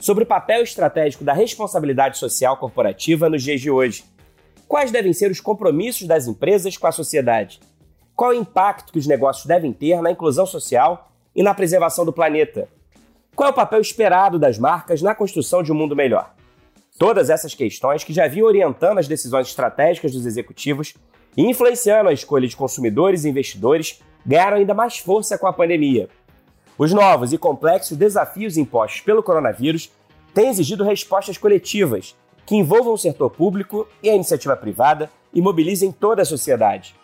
sobre o papel estratégico da responsabilidade social corporativa nos dias de hoje. Quais devem ser os compromissos das empresas com a sociedade? Qual o impacto que os negócios devem ter na inclusão social e na preservação do planeta? Qual é o papel esperado das marcas na construção de um mundo melhor? Todas essas questões que já vinham orientando as decisões estratégicas dos executivos e influenciando a escolha de consumidores e investidores ganharam ainda mais força com a pandemia. Os novos e complexos desafios impostos pelo coronavírus têm exigido respostas coletivas que envolvam o setor público e a iniciativa privada e mobilizem toda a sociedade.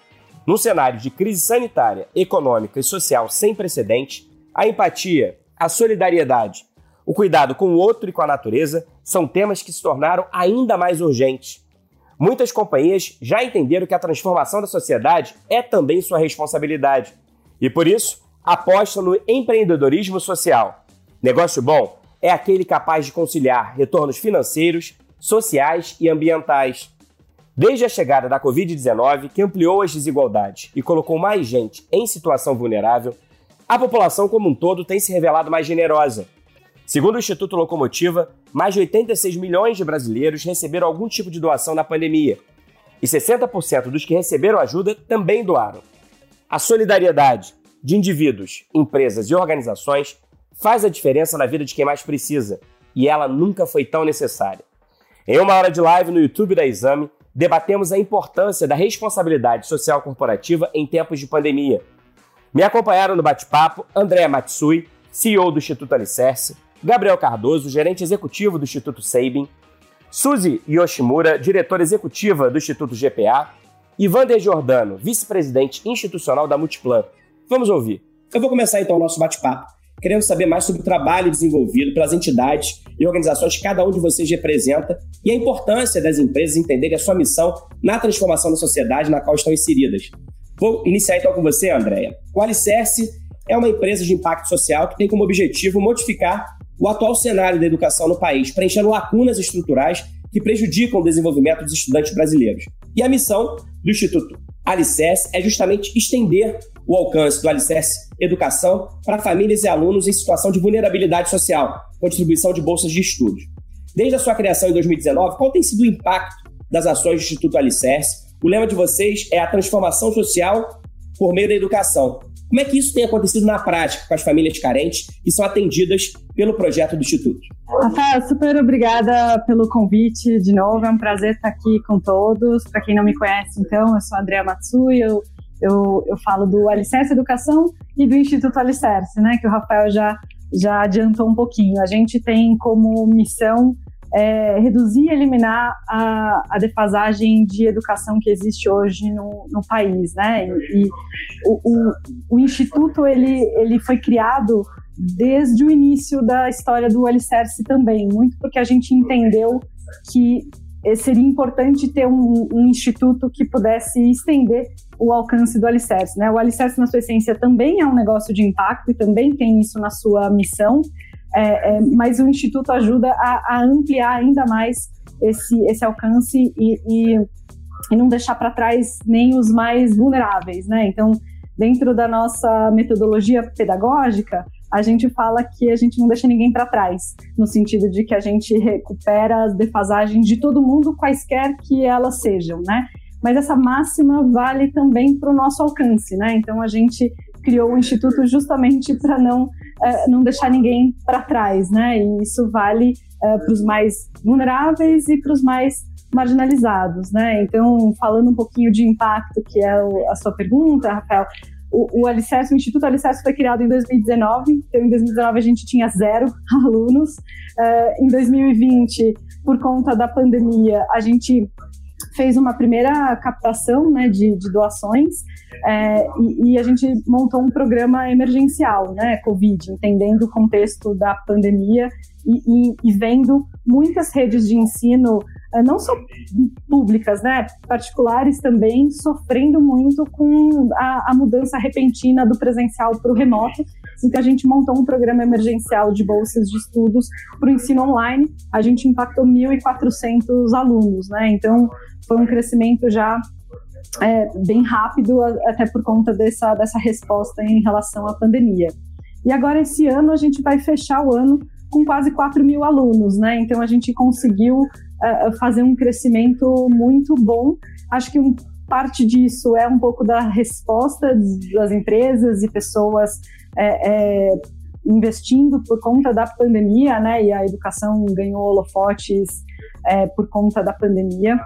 Num cenário de crise sanitária, econômica e social sem precedente, a empatia, a solidariedade, o cuidado com o outro e com a natureza são temas que se tornaram ainda mais urgentes. Muitas companhias já entenderam que a transformação da sociedade é também sua responsabilidade. E por isso, aposta no empreendedorismo social. Negócio bom é aquele capaz de conciliar retornos financeiros, sociais e ambientais. Desde a chegada da Covid-19, que ampliou as desigualdades e colocou mais gente em situação vulnerável, a população como um todo tem se revelado mais generosa. Segundo o Instituto Locomotiva, mais de 86 milhões de brasileiros receberam algum tipo de doação na pandemia. E 60% dos que receberam ajuda também doaram. A solidariedade, de indivíduos, empresas e organizações faz a diferença na vida de quem mais precisa, e ela nunca foi tão necessária. Em uma hora de live no YouTube da Exame, debatemos a importância da responsabilidade social corporativa em tempos de pandemia. Me acompanharam no bate-papo Andréa Matsui, CEO do Instituto Alicerce, Gabriel Cardoso, gerente executivo do Instituto Sabin, Suzy Yoshimura, diretora executiva do Instituto GPA, e Vander Giordano, vice-presidente institucional da Multiplan, Vamos ouvir. Eu vou começar então o nosso bate-papo, querendo saber mais sobre o trabalho desenvolvido pelas entidades e organizações que cada um de vocês representa e a importância das empresas entenderem a sua missão na transformação da sociedade na qual estão inseridas. Vou iniciar então com você, Andréia. O Alicerce é uma empresa de impacto social que tem como objetivo modificar o atual cenário da educação no país, preenchendo lacunas estruturais que prejudicam o desenvolvimento dos estudantes brasileiros. E a missão do Instituto Alicerce é justamente estender o alcance do Alicerce Educação para famílias e alunos em situação de vulnerabilidade social, com distribuição de bolsas de estudos. Desde a sua criação em 2019, qual tem sido o impacto das ações do Instituto Alicerce? O lema de vocês é a transformação social por meio da educação. Como é que isso tem acontecido na prática com as famílias carentes que são atendidas pelo projeto do Instituto? Rafael, super obrigada pelo convite de novo. É um prazer estar aqui com todos. Para quem não me conhece, então, eu sou a Andrea Matsui, eu eu, eu falo do Alicerce Educação e do Instituto Alicerce, né, que o Rafael já, já adiantou um pouquinho. A gente tem como missão é, reduzir e eliminar a, a, defasagem de educação que existe hoje no, no país, né? E, e o, o, o, instituto ele, ele foi criado desde o início da história do Alicerce também, muito porque a gente entendeu que seria importante ter um, um, instituto que pudesse estender o alcance do Alicerce. Né? O Alicerce, na sua essência, também é um negócio de impacto e também tem isso na sua missão, é, é, mas o instituto ajuda a, a, ampliar ainda mais esse, esse alcance e, e, e não deixar para trás nem os mais vulneráveis. Né? Então, dentro da nossa metodologia pedagógica, a gente fala que a gente não deixa ninguém para trás, no sentido de que a gente recupera as defasagens de todo mundo, quaisquer que elas sejam, né? Mas essa máxima vale também para o nosso alcance, né? Então a gente criou o instituto justamente para não uh, não deixar ninguém para trás, né? E isso vale uh, para os mais vulneráveis e para os mais marginalizados, né? Então, falando um pouquinho de impacto, que é o, a sua pergunta, Rafael, o, o Alicerce, o Instituto Alicerce foi criado em 2019, então em 2019 a gente tinha zero alunos. Uh, em 2020, por conta da pandemia, a gente fez uma primeira captação né, de, de doações é, e, e, a gente montou um programa emergencial, né, Covid, entendendo o contexto da pandemia e, e, e vendo muitas redes de ensino eh, não só públicas, né, particulares também, sofrendo muito com a, a mudança repentina do presencial para o remoto. Então, a gente montou um programa emergencial de bolsas de estudos para o ensino online. A gente impactou 1.400 alunos, né? Então, foi um crescimento já é, bem rápido, até por conta dessa, dessa resposta em relação à pandemia. E agora, esse ano, a gente vai fechar o ano com quase 4 mil alunos, né? Então, a gente conseguiu uh, fazer um crescimento muito bom. Acho que um, parte disso é um pouco da resposta das empresas e pessoas é, é, investindo por conta da pandemia, né? E a educação ganhou holofotes é, por conta da pandemia.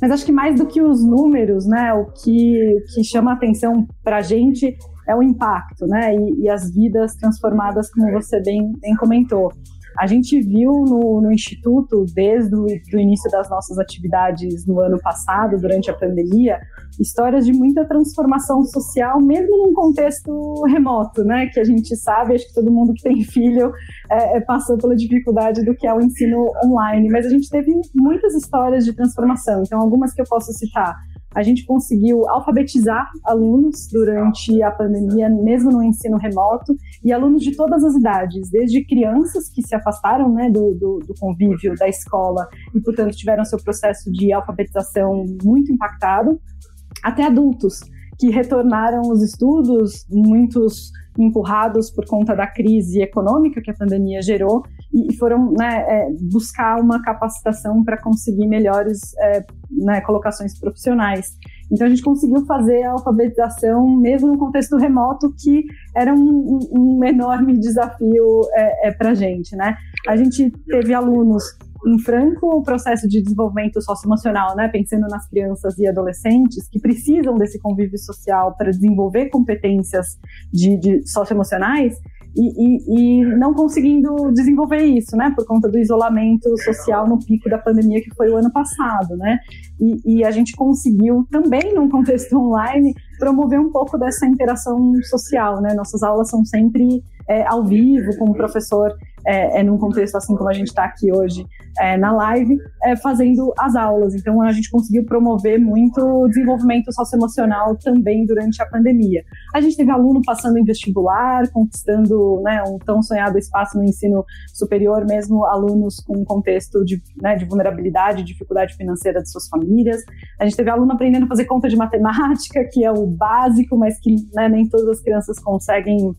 Mas acho que mais do que os números, né? O que, que chama atenção para a gente é o impacto, né? E, e, as vidas transformadas, como você bem, bem comentou. A gente viu no, no Instituto, desde o do início das nossas atividades no ano passado, durante a pandemia, histórias de muita transformação social, mesmo num contexto remoto, né? Que a gente sabe, acho que todo mundo que tem filho é, é, passou pela dificuldade do que é o ensino online, mas a gente teve muitas histórias de transformação. Então, algumas que eu posso citar a gente conseguiu alfabetizar alunos durante a pandemia, mesmo no ensino remoto, e alunos de todas as idades, desde crianças que se afastaram né, do, do, do convívio da escola e, portanto, tiveram seu processo de alfabetização muito impactado, até adultos que retornaram os estudos, muitos empurrados por conta da crise econômica que a pandemia gerou, e foram né, é, buscar uma capacitação para conseguir melhores é, né, colocações profissionais. Então a gente conseguiu fazer a alfabetização mesmo no contexto remoto, que era um, um enorme desafio é, é para a gente. Né? A gente teve alunos em franco processo de desenvolvimento socioemocional, né, pensando nas crianças e adolescentes que precisam desse convívio social para desenvolver competências de, de socioemocionais, e, e, e, não conseguindo desenvolver isso, né, por conta do isolamento social no pico da pandemia que foi o ano passado, né, e, e a gente conseguiu também num contexto online promover um pouco dessa interação social, né, nossas aulas são sempre é, ao vivo, como professor é, é num contexto assim como a gente está aqui hoje é, na live, é, fazendo as aulas. Então a gente conseguiu promover muito o desenvolvimento socioemocional também durante a pandemia. A gente teve aluno passando em vestibular, conquistando né, um tão sonhado espaço no ensino superior, mesmo alunos com um contexto de, né, de vulnerabilidade, dificuldade financeira de suas famílias. A gente teve aluno aprendendo a fazer conta de matemática, que é o básico, mas que né, nem todas as crianças conseguem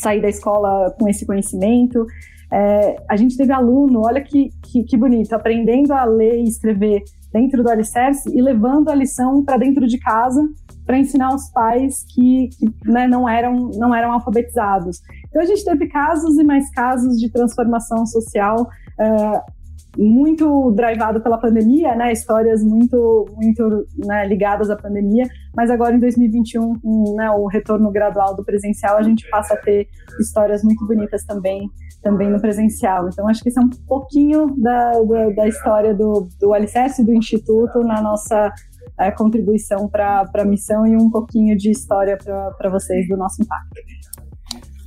sair da escola com esse conhecimento. É, a gente teve aluno, olha que, que, que, bonito, aprendendo a ler e escrever dentro do Alicerce e levando a lição para dentro de casa para ensinar os pais que, que né, não, eram, não eram alfabetizados. Então a gente teve casos e mais casos de transformação social. Uh, muito drivado pela pandemia, né? Histórias muito, muito né, ligadas à pandemia. Mas agora em 2021, com né, o retorno gradual do presencial, a gente passa a ter histórias muito bonitas também, também no presencial. Então acho que isso é um pouquinho da, da, da história do, do Alicerce do Instituto na nossa é, contribuição para a missão e um pouquinho de história para vocês do nosso impacto.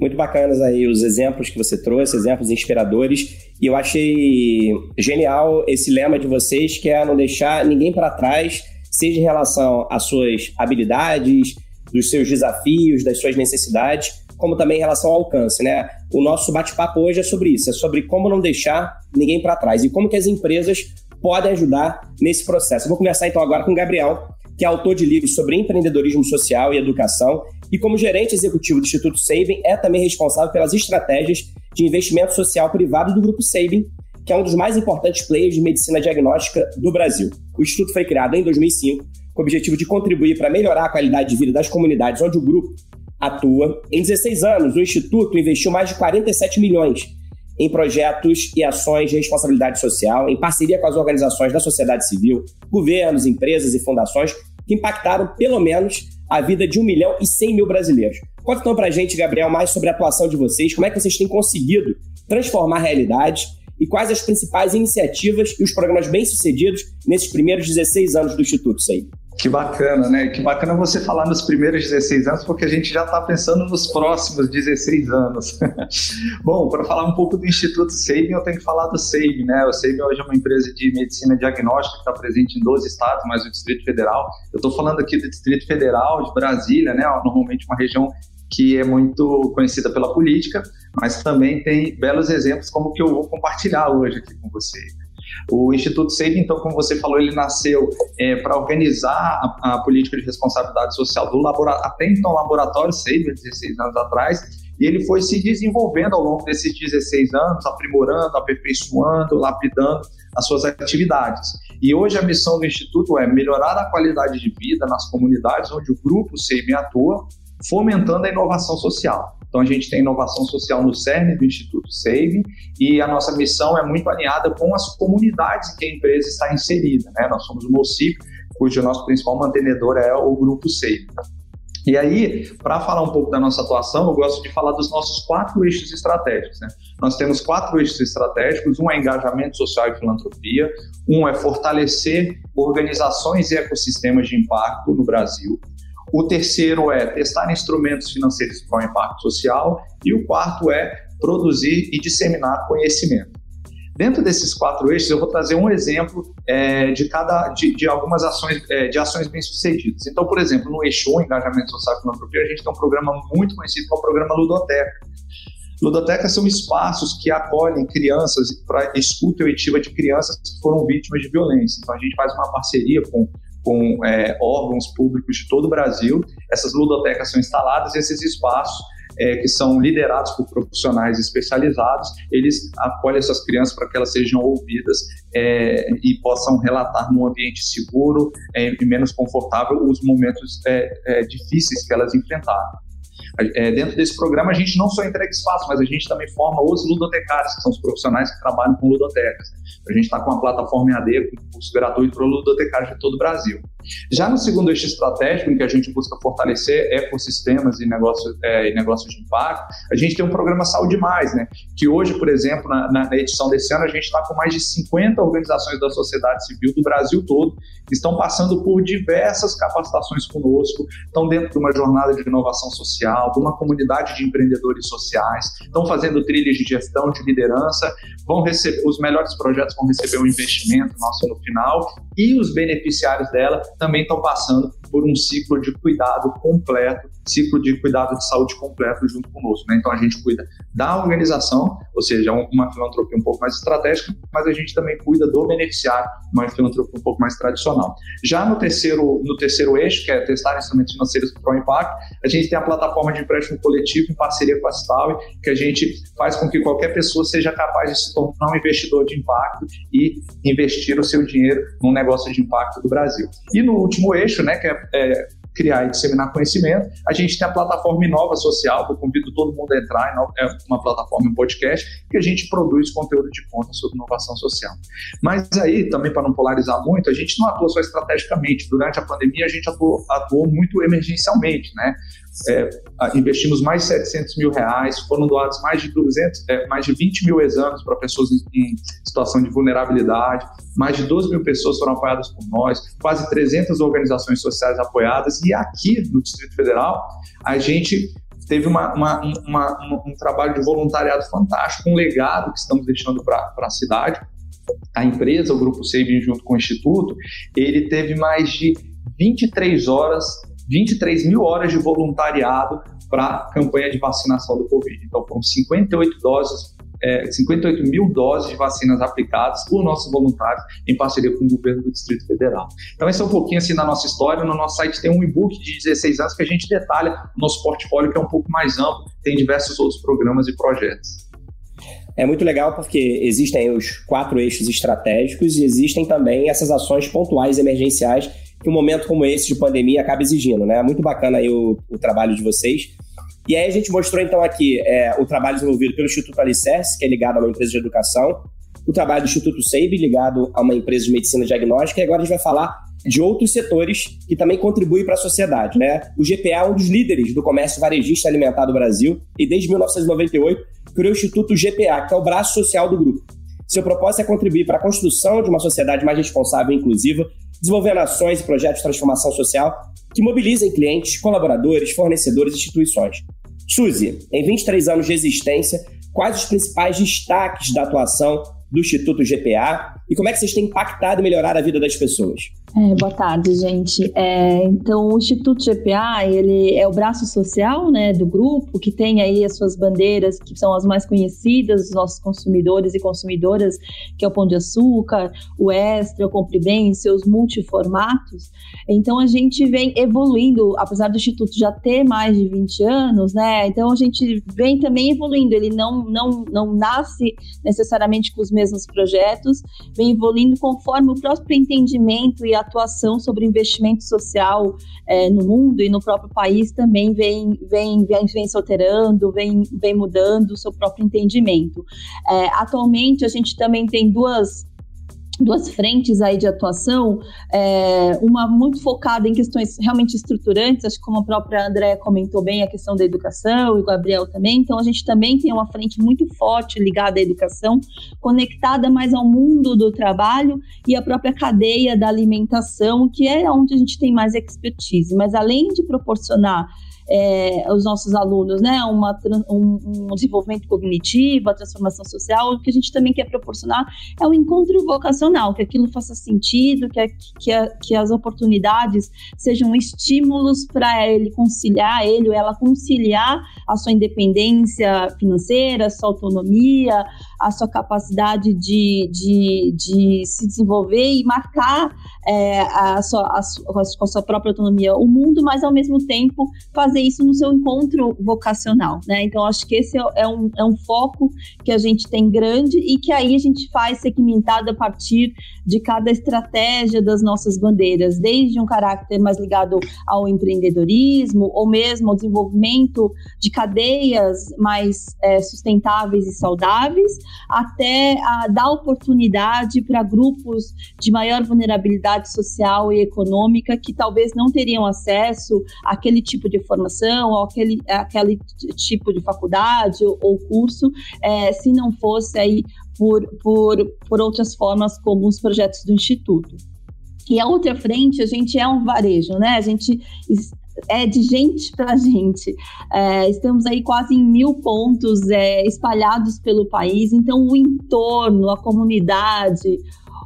Muito bacanas aí os exemplos que você trouxe, exemplos inspiradores. E eu achei genial esse lema de vocês, que é não deixar ninguém para trás, seja em relação às suas habilidades, dos seus desafios, das suas necessidades, como também em relação ao alcance, né? O nosso bate-papo hoje é sobre isso, é sobre como não deixar ninguém para trás e como que as empresas podem ajudar nesse processo. Eu vou conversar então agora com o Gabriel, que é autor de livros sobre empreendedorismo social e educação e como gerente executivo do Instituto Saving, é também responsável pelas estratégias de investimento social privado do Grupo Saving, que é um dos mais importantes players de medicina diagnóstica do Brasil. O Instituto foi criado em 2005 com o objetivo de contribuir para melhorar a qualidade de vida das comunidades onde o grupo atua. Em 16 anos, o Instituto investiu mais de 47 milhões em projetos e ações de responsabilidade social, em parceria com as organizações da sociedade civil, governos, empresas e fundações, que impactaram pelo menos a vida de 1 milhão e 100 mil brasileiros. Conta então pra gente, Gabriel, mais sobre a atuação de vocês, como é que vocês têm conseguido transformar realidades e quais as principais iniciativas e os programas bem-sucedidos nesses primeiros 16 anos do Instituto SEI. Que bacana, né? Que bacana você falar nos primeiros 16 anos, porque a gente já está pensando nos próximos 16 anos. Bom, para falar um pouco do Instituto SEIB, eu tenho que falar do SEIB, né? O SEIB hoje é uma empresa de medicina diagnóstica que está presente em 12 estados, mais o Distrito Federal. Eu estou falando aqui do Distrito Federal, de Brasília, né? Normalmente uma região que é muito conhecida pela política, mas também tem belos exemplos como o que eu vou compartilhar hoje aqui com vocês. O Instituto SAVE, então, como você falou, ele nasceu é, para organizar a, a, política de responsabilidade social do laboratório, até então laboratório SAVE, 16 anos atrás, e ele foi se desenvolvendo ao longo desses 16 anos, aprimorando, aperfeiçoando, lapidando as suas atividades. E hoje a missão do Instituto é melhorar a qualidade de vida nas comunidades onde o grupo SAVE atua, fomentando a inovação social. Então, a gente tem inovação social no CERN do Instituto SAVE e a nossa missão é muito alinhada com as comunidades que a empresa está inserida. Né? Nós somos o MOCIP, cujo nosso principal mantenedor é o Grupo SAVE. E aí, para falar um pouco da nossa atuação, eu gosto de falar dos nossos quatro eixos estratégicos. Né? Nós temos quatro eixos estratégicos: um é engajamento social e filantropia, um é fortalecer organizações e ecossistemas de impacto no Brasil, o terceiro é testar instrumentos financeiros para o impacto social. E o quarto é produzir e disseminar conhecimento. Dentro desses quatro eixos, eu vou trazer um exemplo é, de cada de, de algumas ações é, de ações bem sucedidas. Então, por exemplo, no eixo 1, engajamento social e filantropia, a gente tem um programa muito conhecido que é o programa Ludoteca. Ludotecas são espaços que acolhem crianças para escuta auditiva de crianças que foram vítimas de violência. Então, a gente faz uma parceria com com é, órgãos públicos de todo o Brasil. Essas ludotecas são instaladas esses espaços é, que são liderados por profissionais especializados, eles acolhem essas crianças para que elas sejam ouvidas é, e possam relatar num ambiente seguro é, e menos confortável os momentos é, é, difíceis que elas enfrentaram. É, dentro desse programa, a gente não só entrega espaço, mas a gente também forma os ludotecários, que são os profissionais que trabalham com ludotecas. A gente está com uma plataforma EAD, com curso gratuito para ludotecários de todo o Brasil. Já no segundo eixo estratégico, em que a gente busca fortalecer ecossistemas e negócios, é, negócios de impacto, a gente tem um programa Saúde Mais, né? que hoje, por exemplo, na, na edição desse ano, a gente está com mais de 50 organizações da sociedade civil do Brasil todo, que estão passando por diversas capacitações conosco, estão dentro de uma jornada de inovação social, de uma comunidade de empreendedores sociais, estão fazendo trilhas de gestão, de liderança, vão receber, os melhores projetos vão receber um investimento nosso no final, e os beneficiários dela também estão passando por um ciclo de cuidado completo, ciclo de cuidado de saúde completo junto conosco. Né? Então a gente cuida da organização, ou seja, uma filantropia um pouco mais estratégica, mas a gente também cuida do beneficiário, uma filantropia um pouco mais tradicional. Já no terceiro, no terceiro eixo, que é testar instrumentos financeiros para o impacto, a gente tem a plataforma de empréstimo coletivo em parceria com a Staui, que a gente faz com que qualquer pessoa seja capaz de se tornar um investidor de impacto e investir o seu dinheiro num negócio de impacto do Brasil. E no último eixo, né, que é, é criar e disseminar conhecimento. A gente tem a plataforma Inova Social, que eu convido todo mundo a entrar, é uma plataforma, um podcast, que a gente produz conteúdo de ponta sobre inovação social. Mas aí, também para não polarizar muito, a gente não atua só estrategicamente. Durante a pandemia, a gente atuou, atuou muito emergencialmente, né? É, investimos mais de 700 mil reais, foram doados mais de 200, é, mais de 20 mil exames para pessoas em, em, situação de vulnerabilidade, mais de 12 mil pessoas foram apoiadas por nós, quase 300 organizações sociais apoiadas, e aqui no Distrito Federal, a gente teve uma, uma, uma, um trabalho de voluntariado fantástico, um legado que estamos deixando para a cidade. A empresa, o Grupo Saving, junto com o Instituto, ele teve mais de 23 horas 23 mil horas de voluntariado para a campanha de vacinação do Covid. Então, foram 58 doses, é, 58 mil doses de vacinas aplicadas por nossos voluntários em parceria com o governo do Distrito Federal. Então, esse é um pouquinho assim da nossa história. No nosso site tem um e-book de 16 anos que a gente detalha o nosso portfólio, que é um pouco mais amplo, tem diversos outros programas e projetos. É muito legal porque existem os quatro eixos estratégicos e existem também essas ações pontuais emergenciais que um momento como esse de pandemia acaba exigindo, né? Muito bacana aí o, o trabalho de vocês. E aí a gente mostrou então aqui é, o trabalho desenvolvido pelo Instituto Alicerce, que é ligado a uma empresa de educação, o trabalho do Instituto SEIB, ligado a uma empresa de medicina diagnóstica, e agora a gente vai falar de outros setores que também contribuem para a sociedade. Né? O GPA é um dos líderes do comércio varejista alimentar do Brasil e desde 1998 criou o Instituto GPA, que é o braço social do grupo. Seu propósito é contribuir para a construção de uma sociedade mais responsável e inclusiva, desenvolvendo ações e projetos de transformação social que mobilizem clientes, colaboradores, fornecedores e instituições. Suzy, em 23 anos de existência, quais os principais destaques da atuação do Instituto GPA e como é que vocês têm impactado e melhorado a vida das pessoas? É, boa tarde, gente. É, então, o Instituto GPA, ele é o braço social né, do grupo, que tem aí as suas bandeiras, que são as mais conhecidas dos nossos consumidores e consumidoras, que é o Pão de Açúcar, o Extra, o Compre Bem, seus multiformatos. Então, a gente vem evoluindo, apesar do Instituto já ter mais de 20 anos, né? Então, a gente vem também evoluindo. Ele não, não, não nasce necessariamente com os mesmos projetos, vem evoluindo conforme o próprio entendimento e atuação sobre investimento social é, no mundo e no próprio país também vem, vem, vem, vem se alterando, vem, vem mudando o seu próprio entendimento. É, atualmente, a gente também tem duas duas frentes aí de atuação, é, uma muito focada em questões realmente estruturantes, acho que como a própria Andréa comentou bem, a questão da educação, e o Gabriel também, então a gente também tem uma frente muito forte ligada à educação, conectada mais ao mundo do trabalho e à própria cadeia da alimentação, que é onde a gente tem mais expertise, mas além de proporcionar é, os nossos alunos, né, uma, um, um, desenvolvimento cognitivo, a transformação social, o que a gente também quer proporcionar é o encontro vocacional, que aquilo faça sentido, que, a, que, a, que as oportunidades sejam estímulos para ele conciliar, ele ou ela conciliar a sua independência financeira, sua autonomia, a sua capacidade de, de, de se desenvolver e marcar é, a, sua, a, sua, a sua própria autonomia o mundo, mas ao mesmo tempo fazer isso no seu encontro vocacional, né? Então acho que esse é, é um, é um foco que a gente tem grande e que aí a gente faz segmentado a partir de cada estratégia das nossas bandeiras, desde um caráter mais ligado ao empreendedorismo ou mesmo ao desenvolvimento de cadeias mais é, sustentáveis e saudáveis, até a dar oportunidade para grupos de maior vulnerabilidade social e econômica que talvez não teriam acesso àquele tipo de formação ou àquele, àquele tipo de faculdade ou, ou curso, é, se não fosse aí por, por, por outras formas, como os projetos do Instituto. E a outra frente, a gente é um varejo, né? A gente é de gente para gente. É, estamos aí quase em mil pontos é, espalhados pelo país, então o entorno, a comunidade,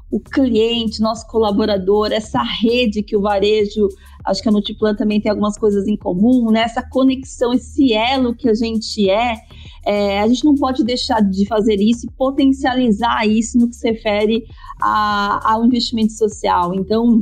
o cliente, nosso colaborador, essa rede que o varejo, acho que a Multiplan também tem algumas coisas em comum, né? essa conexão, esse elo que a gente é, é, a gente não pode deixar de fazer isso e potencializar isso no que se refere a, ao investimento social. Então,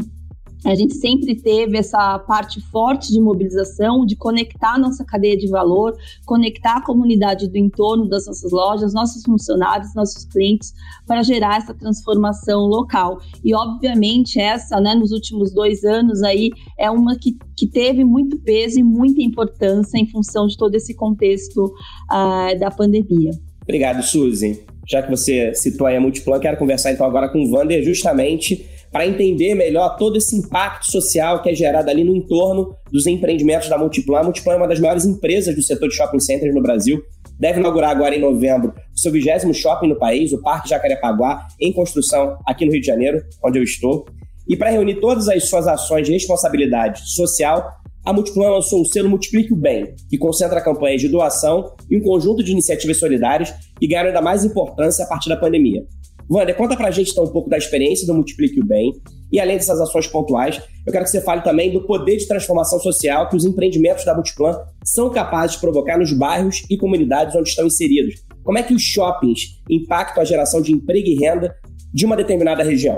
a gente sempre teve essa parte forte de mobilização, de conectar nossa cadeia de valor, conectar a comunidade do entorno das nossas lojas, nossos funcionários, nossos clientes, para gerar essa transformação local. E, obviamente, essa, né, nos últimos dois anos aí, é uma que, que teve muito peso e muita importância em função de todo esse contexto uh, da pandemia. Obrigado, Suzy. Já que você citou aí a Multiplan, quero conversar então agora com o Wander justamente para entender melhor todo esse impacto social que é gerado ali no entorno dos empreendimentos da Multiplan. A Multiplan é uma das maiores empresas do setor de shopping centers no Brasil. Deve inaugurar agora em novembro o seu vigésimo shopping no país, o Parque Jacarepaguá, em construção aqui no Rio de Janeiro, onde eu estou. E para reunir todas as suas ações de responsabilidade social, a Multiplan lançou o selo Multiplique o Bem, que concentra campanhas de doação e um conjunto de iniciativas solidárias que ganharam ainda mais importância a partir da pandemia. Wander, conta pra gente então um pouco da experiência do Multiplique o Bem. E além dessas ações pontuais, eu quero que você fale também do poder de transformação social que os empreendimentos da Multiplan são capazes de provocar nos bairros e comunidades onde estão inseridos. Como é que os shoppings impactam a geração de emprego e renda de uma determinada região?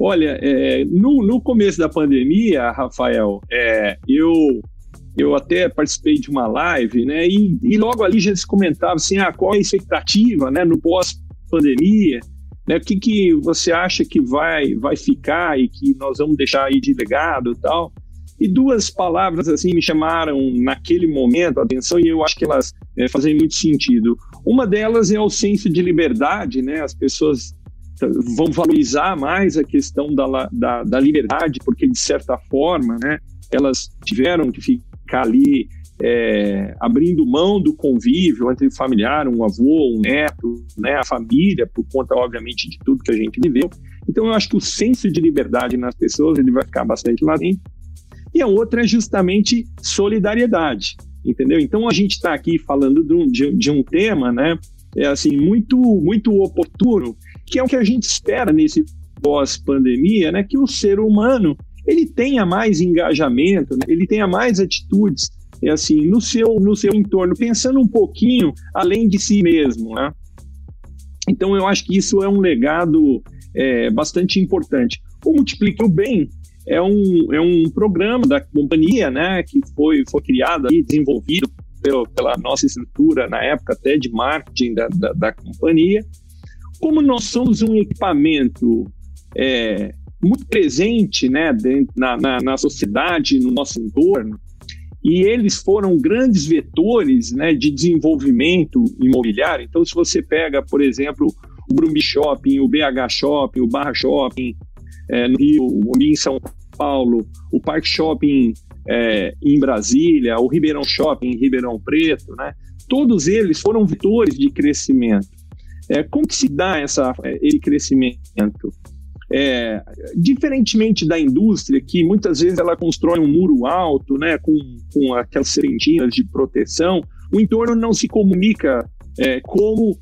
Olha, é, no, no começo da pandemia, Rafael, é, eu eu até participei de uma live, né? E, e logo ali já se comentava assim, ah, qual é a expectativa, né, no pós-pandemia? Né, o que, que você acha que vai, vai ficar e que nós vamos deixar aí de legado e tal? E duas palavras assim me chamaram naquele momento a atenção e eu acho que elas é, fazem muito sentido. Uma delas é o senso de liberdade, né? As pessoas vão valorizar mais a questão da, da, da liberdade, porque de certa forma, né? Elas tiveram que ficar ali é, abrindo mão do convívio entre familiar, um avô, um neto, né, a família, por conta, obviamente, de tudo que a gente viveu. Então, eu acho que o senso de liberdade nas pessoas ele vai ficar bastante latente. E a outra é justamente solidariedade, entendeu? Então, a gente está aqui falando de um, de, de um tema, né? É assim, muito, muito oportuno, que é o que a gente espera nesse pós-pandemia, né? Que o ser humano ele tenha mais engajamento, né? ele tenha mais atitudes é assim no seu no seu entorno, pensando um pouquinho além de si mesmo, né? Então eu acho que isso é um legado é, bastante importante. O Multiplique o Bem é um, é um programa da companhia, né, que foi, foi criado e desenvolvido pelo, pela nossa estrutura, na época até de marketing da, da, da companhia. Como nós somos um equipamento é, muito presente né, dentro, na, na, na sociedade, no nosso entorno, e eles foram grandes vetores né, de desenvolvimento imobiliário. Então, se você pega, por exemplo, o Brumbi Shopping, o BH Shopping, o Barra Shopping é, no Rio, o em São Paulo, o Parque Shopping é, em Brasília, o Ribeirão Shopping em Ribeirão Preto, né? todos eles foram vetores de crescimento. É, como que se dá essa, é, esse crescimento? É, diferentemente da indústria, que muitas vezes ela constrói um muro alto, né, com, com aquelas serpentinas de proteção, o entorno não se comunica é, como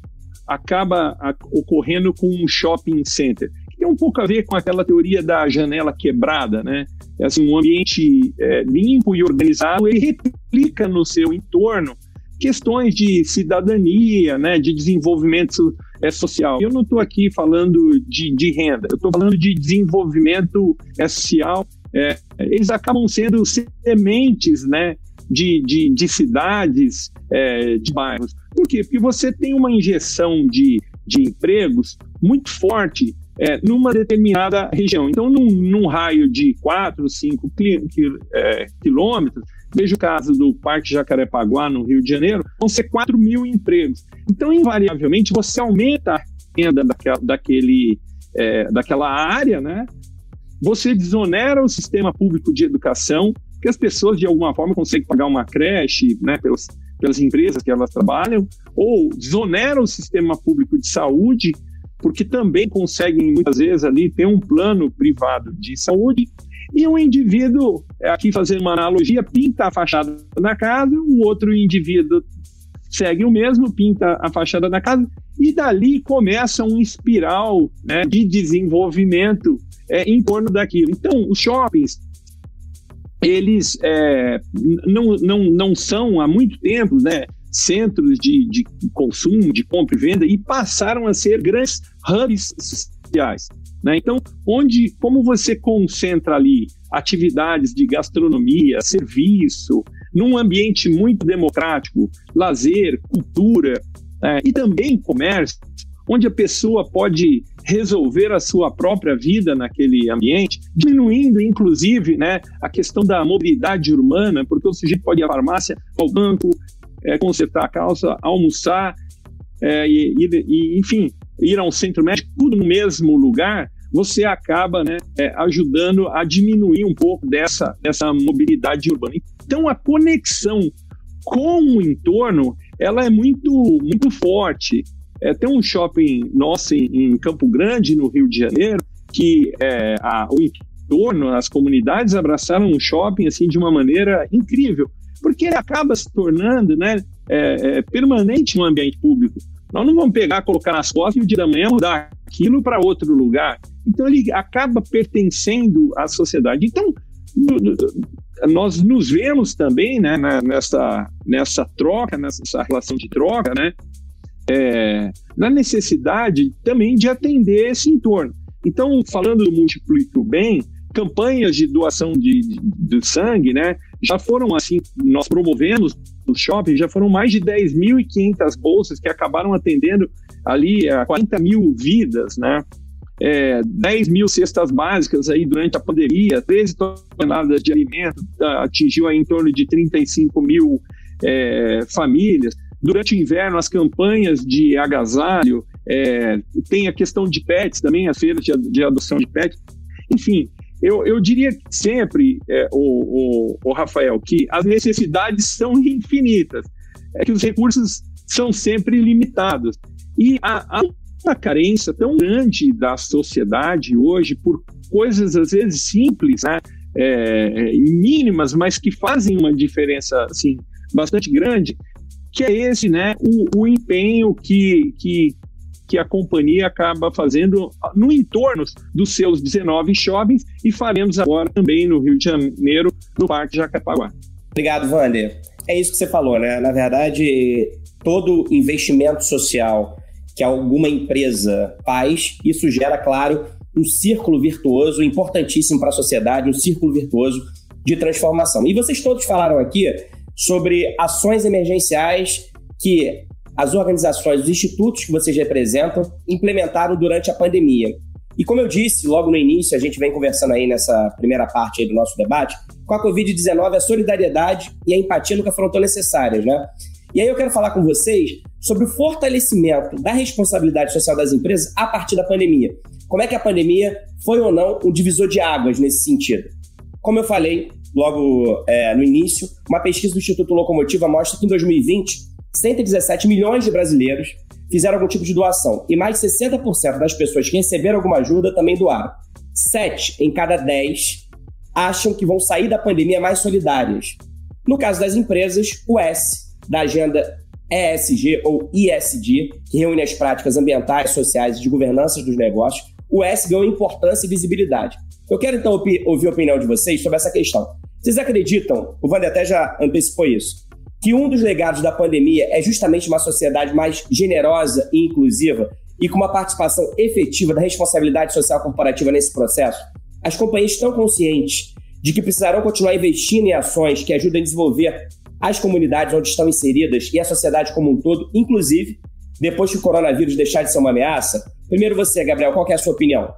acaba a, ocorrendo com um shopping center. Que tem um pouco a ver com aquela teoria da janela quebrada, né? É assim, um ambiente é, limpo e organizado, ele replica no seu entorno questões de cidadania, né, de desenvolvimento é, social. Eu não estou aqui falando de, de renda, eu estou falando de desenvolvimento é, social. É, eles acabam sendo sementes né, de, de, de cidades, é, de bairros. Por quê? Porque você tem uma injeção de, de empregos muito forte é, numa determinada região. Então, num, num raio de 4, 5 é, quilômetros, veja o caso do Parque Jacarepaguá, no Rio de Janeiro, vão ser 4 mil empregos. Então, invariavelmente, você aumenta a renda daquela, daquele, é, daquela área, né? você desonera o sistema público de educação, que as pessoas, de alguma forma, conseguem pagar uma creche né, pelos, pelas empresas que elas trabalham, ou desonera o sistema público de saúde, porque também conseguem, muitas vezes, ali ter um plano privado de saúde, e um indivíduo, aqui fazendo uma analogia, pinta a fachada da casa, o outro indivíduo segue o mesmo, pinta a fachada da casa, e dali começa um espiral né, de desenvolvimento é, em torno daquilo. Então, os shoppings, eles é, não, não, não são há muito tempo né, centros de, de consumo, de compra e venda, e passaram a ser grandes hubs sociais. Né? Então, onde, como você concentra ali atividades de gastronomia, serviço, num ambiente muito democrático, lazer, cultura é, e também comércio, onde a pessoa pode resolver a sua própria vida naquele ambiente, diminuindo, inclusive, né, a questão da mobilidade urbana, porque o sujeito pode ir à farmácia, ao banco, é, consertar a calça, almoçar, é, e, e, enfim, ir a um centro médico, tudo no mesmo lugar, você acaba né, é, ajudando a diminuir um pouco dessa, dessa mobilidade urbana. Então, a conexão com o entorno ela é muito, muito forte. É, tem um shopping nosso em, em, Campo Grande, no Rio de Janeiro, que é, a, o entorno, as comunidades abraçaram um shopping assim de uma maneira incrível, porque ele acaba se tornando né, é, é, permanente no ambiente público. Nós não vamos pegar, colocar nas costas e o dia da manhã mudar aquilo para outro lugar. Então ele acaba pertencendo à sociedade. Então nós nos vemos também né, nessa, nessa troca, nessa relação de troca, né, é, na necessidade também de atender esse entorno. Então, falando do Multiplique o Bem, campanhas de doação de, de, de sangue, né, já foram assim, nós promovemos no shopping, já foram mais de 10.500 bolsas que acabaram atendendo ali a 40 mil vidas, né? É, 10 mil cestas básicas aí durante a pandemia, 13 toneladas de alimento, atingiu aí em torno de 35 mil é, famílias. Durante o inverno, as campanhas de agasalho, é, tem a questão de pets também, as feiras de, de adoção de pets. Enfim, eu, eu diria sempre, é, o, o, o, Rafael, que as necessidades são infinitas, é que os recursos são sempre limitados. E há, um uma carência tão grande da sociedade hoje por coisas às vezes simples, né? É, é mínimas, mas que fazem uma diferença assim bastante grande, que é esse, né? O, o empenho que, que que a companhia acaba fazendo no entorno dos seus 19 shoppings e faremos agora também no Rio de Janeiro, no Parque Jacarepaguá. Obrigado, Wander. É isso que você falou, né? Na verdade, todo investimento social que alguma empresa faz, isso gera, claro, um círculo virtuoso importantíssimo para a sociedade, um círculo virtuoso de transformação. E vocês todos falaram aqui sobre ações emergenciais que as organizações, os institutos que vocês representam implementaram durante a pandemia. E como eu disse logo no início, a gente vem conversando aí nessa primeira parte do nosso debate, com a Covid-19 a solidariedade e a empatia nunca foram tão necessárias, né? E aí eu quero falar com vocês sobre o fortalecimento da responsabilidade social das empresas a partir da pandemia. Como é que a pandemia foi ou não um divisor de águas nesse sentido? Como eu falei logo é, no início, uma pesquisa do Instituto Locomotiva mostra que em 2020 117 milhões de brasileiros fizeram algum tipo de doação e mais de 60% das pessoas que receberam alguma ajuda também doaram. 7 em cada 10 acham que vão sair da pandemia mais solidárias. No caso das empresas, o S da agenda ESG ou ISD, que reúne as práticas ambientais, sociais e de governança dos negócios, o S ganhou importância e visibilidade. Eu quero então ouvir a opinião de vocês sobre essa questão. Vocês acreditam, o Wander até já antecipou isso, que um dos legados da pandemia é justamente uma sociedade mais generosa e inclusiva e com uma participação efetiva da responsabilidade social corporativa nesse processo, as companhias estão conscientes de que precisarão continuar investindo em ações que ajudem a desenvolver as comunidades onde estão inseridas e a sociedade como um todo, inclusive depois que o coronavírus deixar de ser uma ameaça? Primeiro você, Gabriel, qual é a sua opinião?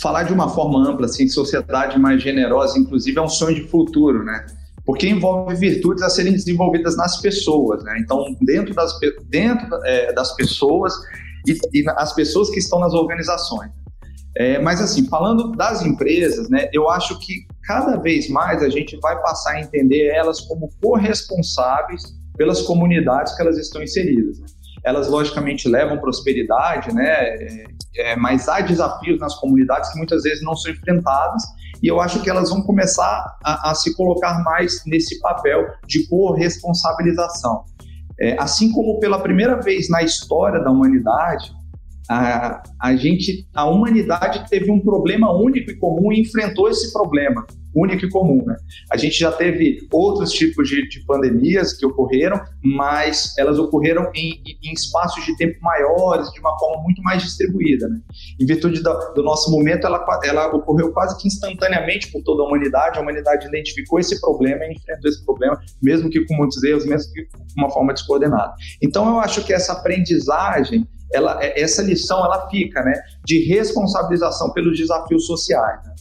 Falar de uma forma ampla, assim, sociedade mais generosa, inclusive, é um sonho de futuro, né? Porque envolve virtudes a serem desenvolvidas nas pessoas, né? Então, dentro das, dentro, é, das pessoas e, e, as pessoas que estão nas organizações. É, mas, assim, falando das empresas, né, eu acho que cada vez mais a gente vai passar a entender elas como corresponsáveis pelas comunidades que elas estão inseridas. Né? Elas, logicamente, levam prosperidade, né? É, é, mas há desafios nas comunidades que muitas vezes não são enfrentados e eu acho que elas vão começar a, a se colocar mais nesse papel de corresponsabilização. É, assim como pela primeira vez na história da humanidade, a, a gente, a humanidade teve um problema único e comum e enfrentou esse problema único e comum. Né? A gente já teve outros tipos de, de pandemias que ocorreram, mas elas ocorreram em, em, espaços de tempo maiores, de uma forma muito mais distribuída. Né? Em virtude do, nosso momento, ela, ela ocorreu quase que instantaneamente por toda a humanidade. A humanidade identificou esse problema e enfrentou esse problema, mesmo que com muitos erros, mesmo que com uma forma descoordenada. Então, eu acho que essa aprendizagem ela, essa lição ela fica, né, de responsabilização pelos desafios sociais. Né?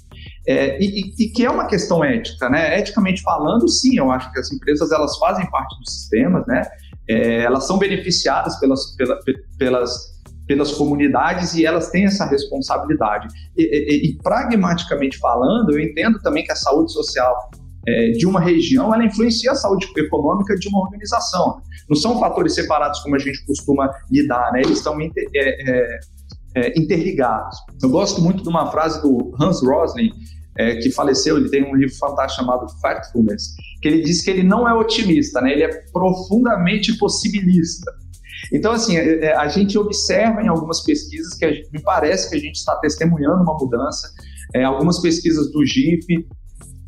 É, e, e, que é uma questão ética, né? Eticamente falando, sim, eu acho que as empresas elas fazem parte dos sistemas, né? É, elas são beneficiadas pelas, pela, pelas, pelas comunidades e elas têm essa responsabilidade. E, e, e, pragmaticamente falando, eu entendo também que a saúde social é, de uma região ela influencia a saúde econômica de uma organização. Não são fatores separados como a gente costuma lidar, né? Eles estão é, é, é, interligados. Eu gosto muito de uma frase do Hans Rosling, é, que faleceu, ele tem um livro fantástico chamado Factfulness, que ele diz que ele não é otimista, né? ele é profundamente possibilista. Então, assim, é, é, a gente observa em algumas pesquisas que gente, me parece que a gente está testemunhando uma mudança. É, algumas pesquisas do GIP,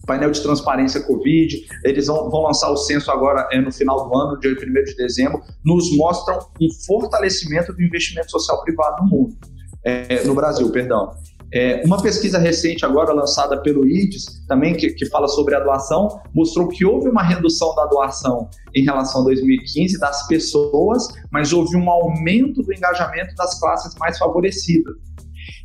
painel de transparência Covid, eles vão, vão lançar o censo agora é, no final do ano, dia 1 de dezembro, nos mostram um fortalecimento do investimento social privado no mundo, é, no Brasil, perdão. É, uma pesquisa recente agora lançada pelo IDES, também que, que fala sobre a doação, mostrou que houve uma redução da doação em relação a 2015 das pessoas, mas houve um aumento do engajamento das classes mais favorecidas.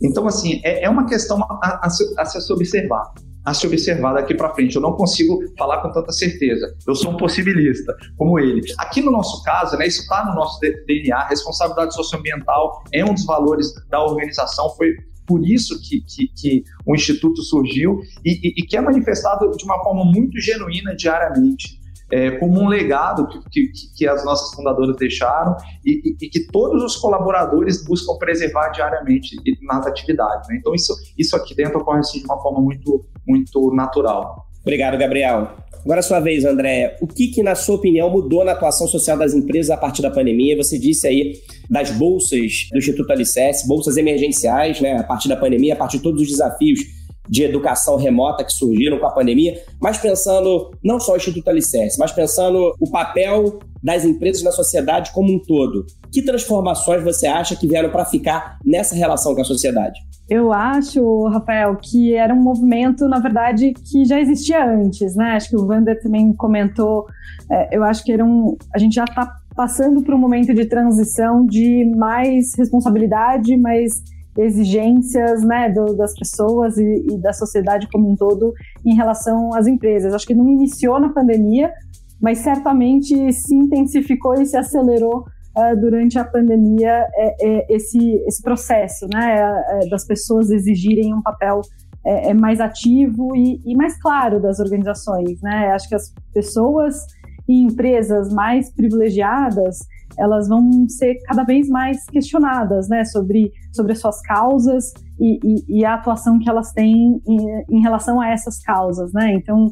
Então, assim, é, é uma questão a, a, a se observar a se observar daqui para frente. Eu não consigo falar com tanta certeza. Eu sou um possibilista, como ele. Aqui no nosso caso, né, isso está no nosso DNA, responsabilidade socioambiental é um dos valores da organização, foi por isso que, que, que o Instituto surgiu e, e, e, que é manifestado de uma forma muito genuína diariamente. é, como um legado que, que, que, as nossas fundadoras deixaram e, e, que todos os colaboradores buscam preservar diariamente nas atividades. Né? Então, isso, isso aqui dentro ocorre assim, de uma forma muito, muito natural. Obrigado, Gabriel. Agora a sua vez, André. O que, que, na sua opinião, mudou na atuação social das empresas a partir da pandemia? Você disse aí das bolsas do Instituto Alicerce, bolsas emergenciais, né, a partir da pandemia, a partir de todos os desafios de educação remota que surgiram com a pandemia, mas pensando não só o Instituto Alicerce, mas pensando o papel das empresas na sociedade como um todo. Que transformações você acha que vieram para ficar nessa relação com a sociedade? Eu acho, Rafael, que era um movimento, na verdade, que já existia antes, né? Acho que o Wander também comentou. É, eu acho que era um. A gente já está passando por um momento de transição de mais responsabilidade, mais exigências né, do, das pessoas e, e, da sociedade como um todo em relação às empresas. Acho que não iniciou na pandemia, mas certamente se intensificou e se acelerou uh, durante a pandemia é, é, esse, esse processo né, é, das pessoas exigirem um papel é, é, mais ativo e, e, mais claro das organizações. Né? Acho que as pessoas e empresas mais privilegiadas elas vão ser cada vez mais questionadas né, sobre, sobre as suas causas e, e, e a atuação que elas têm em, em, relação a essas causas. Né? Então,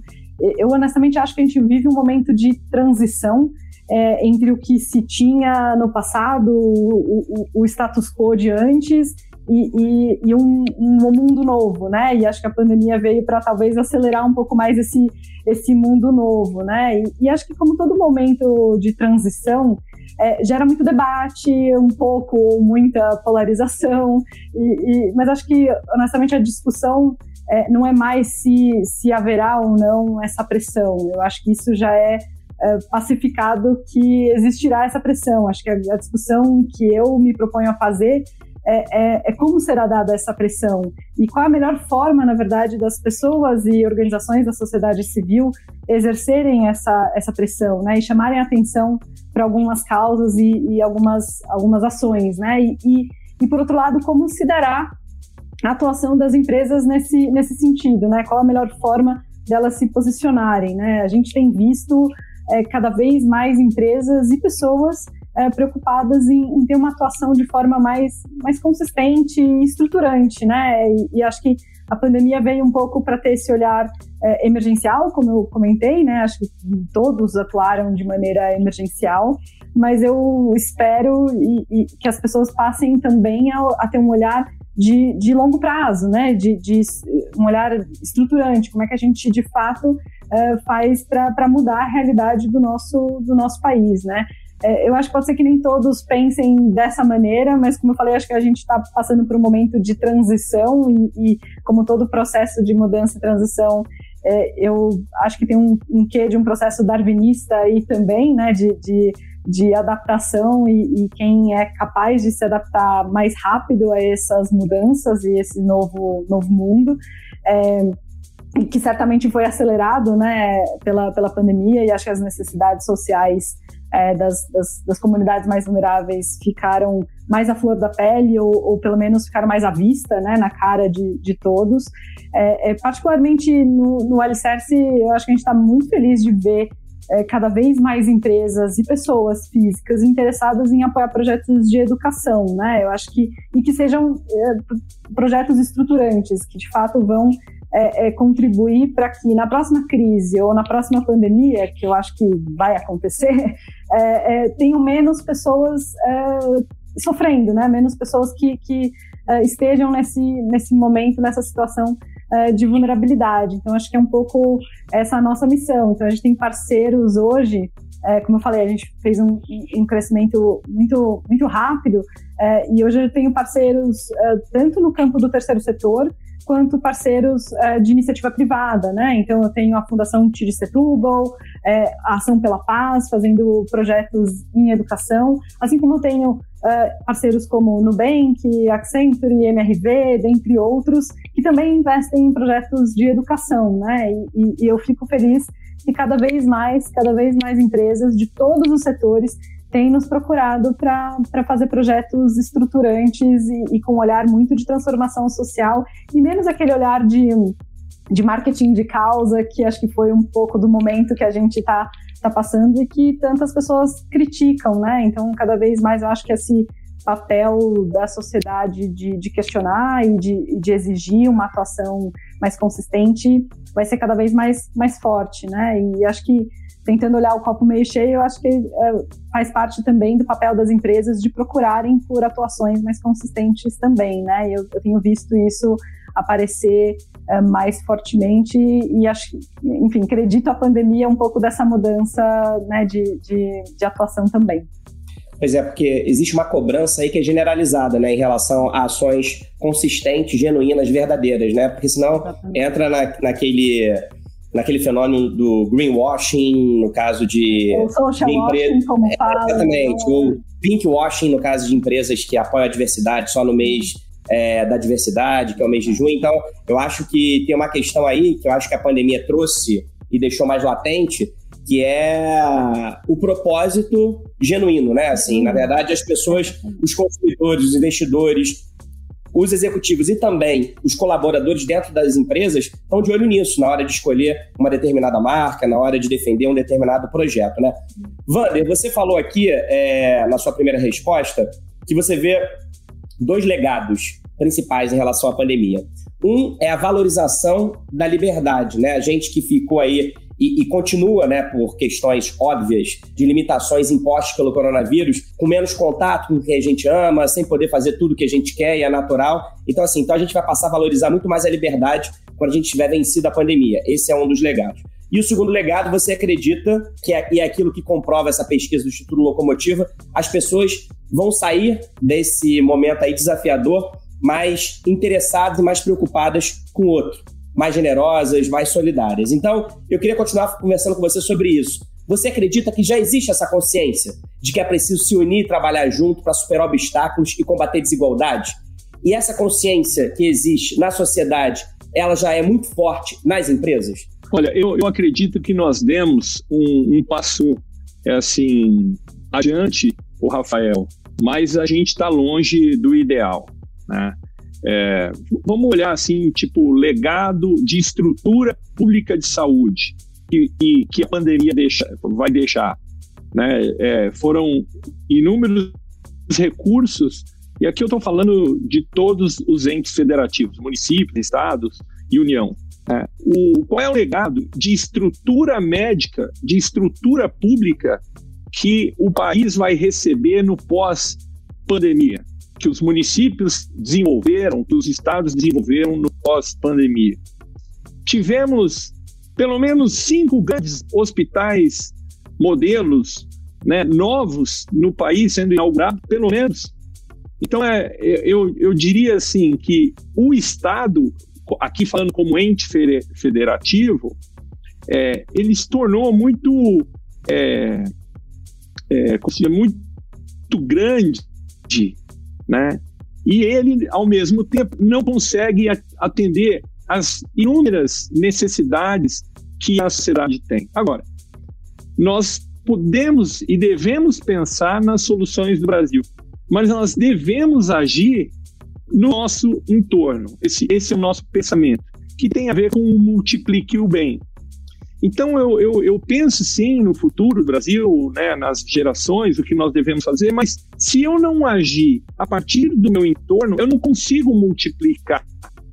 eu honestamente acho que a gente vive um momento de transição é, entre o que se tinha no passado, o, o, o status quo de antes, e, e, e um, um, mundo novo, né? E acho que a pandemia veio para talvez acelerar um pouco mais esse, esse mundo novo, né? E, e acho que como todo momento de transição é, gera muito debate, um pouco muita polarização, e, mas acho que honestamente a discussão é, não é mais se, se haverá ou não essa pressão. Eu acho que isso já é é, pacificado que existirá essa pressão. Acho que a, a discussão que eu me proponho a fazer é, é, é, como será dada essa pressão? E qual a melhor forma, na verdade, das pessoas e organizações da sociedade civil exercerem essa, essa pressão, né, e chamarem atenção para algumas causas e, e, algumas, algumas ações, né, e, e, e, por outro lado, como se dará a atuação das empresas nesse, nesse sentido, né, qual a melhor forma delas se posicionarem, né, a gente tem visto é, cada vez mais empresas e pessoas é, preocupadas em, em, ter uma atuação de forma mais, mais consistente e estruturante, né? E, e acho que a pandemia veio um pouco para ter esse olhar é, emergencial, como eu comentei, né? Acho que todos atuaram de maneira emergencial, mas eu espero e, e que as pessoas passem também a, a ter um olhar de, de, longo prazo, né? De, de, um olhar estruturante, como é que a gente de fato é, faz para mudar a realidade do nosso, do nosso país, né? É, eu acho que pode ser que nem todos pensem dessa maneira, mas como eu falei, acho que a gente está passando por um momento de transição e, e, como todo processo de mudança e transição, é, eu acho que tem um, um quê de um processo darwinista aí também, né, de, de, de adaptação e, e, quem é capaz de se adaptar mais rápido a essas mudanças e esse novo, novo mundo. É, que certamente foi acelerado né, pela, pela pandemia e acho que as necessidades sociais é, das, das, das, comunidades mais vulneráveis ficaram mais à flor da pele ou, ou pelo menos ficaram mais à vista, né, na cara de, de todos. É, é, particularmente no, no Alicerce, eu acho que a gente está muito feliz de ver é, cada vez mais empresas e pessoas físicas interessadas em apoiar projetos de educação, né? Eu acho que e que sejam é, projetos estruturantes que de fato vão é, é, contribuir para que na próxima crise ou na próxima pandemia, que eu acho que vai acontecer, é, é menos pessoas é, sofrendo, né? menos pessoas que, que é, estejam nesse, nesse momento, nessa situação de vulnerabilidade. Então, acho que é um pouco essa a nossa missão. Então, a gente tem parceiros hoje é, como eu falei, a gente fez um, um crescimento muito, muito rápido é, e hoje eu tenho parceiros é, tanto no campo do terceiro setor quanto parceiros é, de iniciativa privada, né? Então eu tenho a Fundação Tiri Setúbal, é, a Ação pela Paz, fazendo projetos em educação, assim como eu tenho é, parceiros como Nubank, Accenture, MRV, dentre outros, que também investem em projetos de educação, né? E, e eu fico feliz que cada vez mais, cada vez mais empresas de todos os setores têm nos procurado para fazer projetos estruturantes e, e, com um olhar muito de transformação social e menos aquele olhar de, de marketing de causa, que acho que foi um pouco do momento que a gente está está passando e que tantas pessoas criticam, né? Então, cada vez mais eu acho que esse papel da sociedade de, de questionar e de, de, exigir uma atuação mais consistente vai ser cada vez mais, mais forte, né? E acho que tentando olhar o copo meio cheio, eu acho que é, faz parte também do papel das empresas de procurarem por atuações mais consistentes também, né? Eu, eu tenho visto isso aparecer é, mais fortemente e acho, enfim, acredito a pandemia um pouco dessa mudança né, de, de, de atuação também. Pois é, porque existe uma cobrança aí que é generalizada, né, em relação a ações consistentes, genuínas, verdadeiras, né? Porque senão entra na, naquele naquele fenômeno do greenwashing, no caso de. Social de washing, como é, fala. Exatamente. O pinkwashing, no caso de empresas que apoiam a diversidade só no mês é, da diversidade, que é o mês de junho. Então, eu acho que tem uma questão aí que eu acho que a pandemia trouxe e deixou mais latente, que é o propósito genuíno, né? Assim, na verdade, as pessoas, os consumidores, os investidores, os executivos e também os colaboradores dentro das empresas estão de olho nisso na hora de escolher uma determinada marca, na hora de defender um determinado projeto, né? Vander, você falou aqui é, na sua primeira resposta que você vê dois legados principais em relação à pandemia. Um é a valorização da liberdade, né? A gente que ficou aí e, e, continua, né, por questões óbvias de limitações impostas pelo coronavírus, com menos contato com quem a gente ama, sem poder fazer tudo que a gente quer e é natural. Então, assim, então a gente vai passar a valorizar muito mais a liberdade quando a gente tiver vencido a pandemia. Esse é um dos legados. E o segundo legado, você acredita, que é, e é aquilo que comprova essa pesquisa do Instituto Locomotiva, as pessoas vão sair desse momento aí desafiador mais interessadas e mais preocupadas com o outro mais generosas, mais solidárias. Então, eu queria continuar conversando com você sobre isso. Você acredita que já existe essa consciência de que é preciso se unir e trabalhar junto para superar obstáculos e combater desigualdade? E essa consciência que existe na sociedade, ela já é muito forte nas empresas? Olha, eu, eu acredito que nós demos um, um passo é assim adiante, o Rafael, mas a gente está longe do ideal. Né? É, vamos olhar assim, tipo, legado de estrutura pública de saúde que, que, que a pandemia deixa, vai deixar. Né? É, foram inúmeros recursos, e aqui eu estou falando de todos os entes federativos, municípios, estados e União. Né? O, qual é o legado de estrutura médica, de estrutura pública que o país vai receber no pós-pandemia? Que os municípios desenvolveram, que os estados desenvolveram no pós-pandemia. Tivemos pelo menos cinco grandes hospitais modelos né, novos no país sendo inaugurados, pelo menos. Então, é, eu, eu diria assim que o Estado, aqui falando como ente federativo, é, ele se tornou muito, é, é, muito grande né? E ele, ao mesmo tempo, não consegue atender às inúmeras necessidades que a sociedade tem. Agora, nós podemos e devemos pensar nas soluções do Brasil, mas nós devemos agir no nosso entorno. Esse, esse é o nosso pensamento, que tem a ver com o multiplique o bem. Então, eu, eu, eu, penso sim no futuro do Brasil, né, nas gerações, o que nós devemos fazer, mas se eu não agir a partir do meu entorno, eu não consigo multiplicar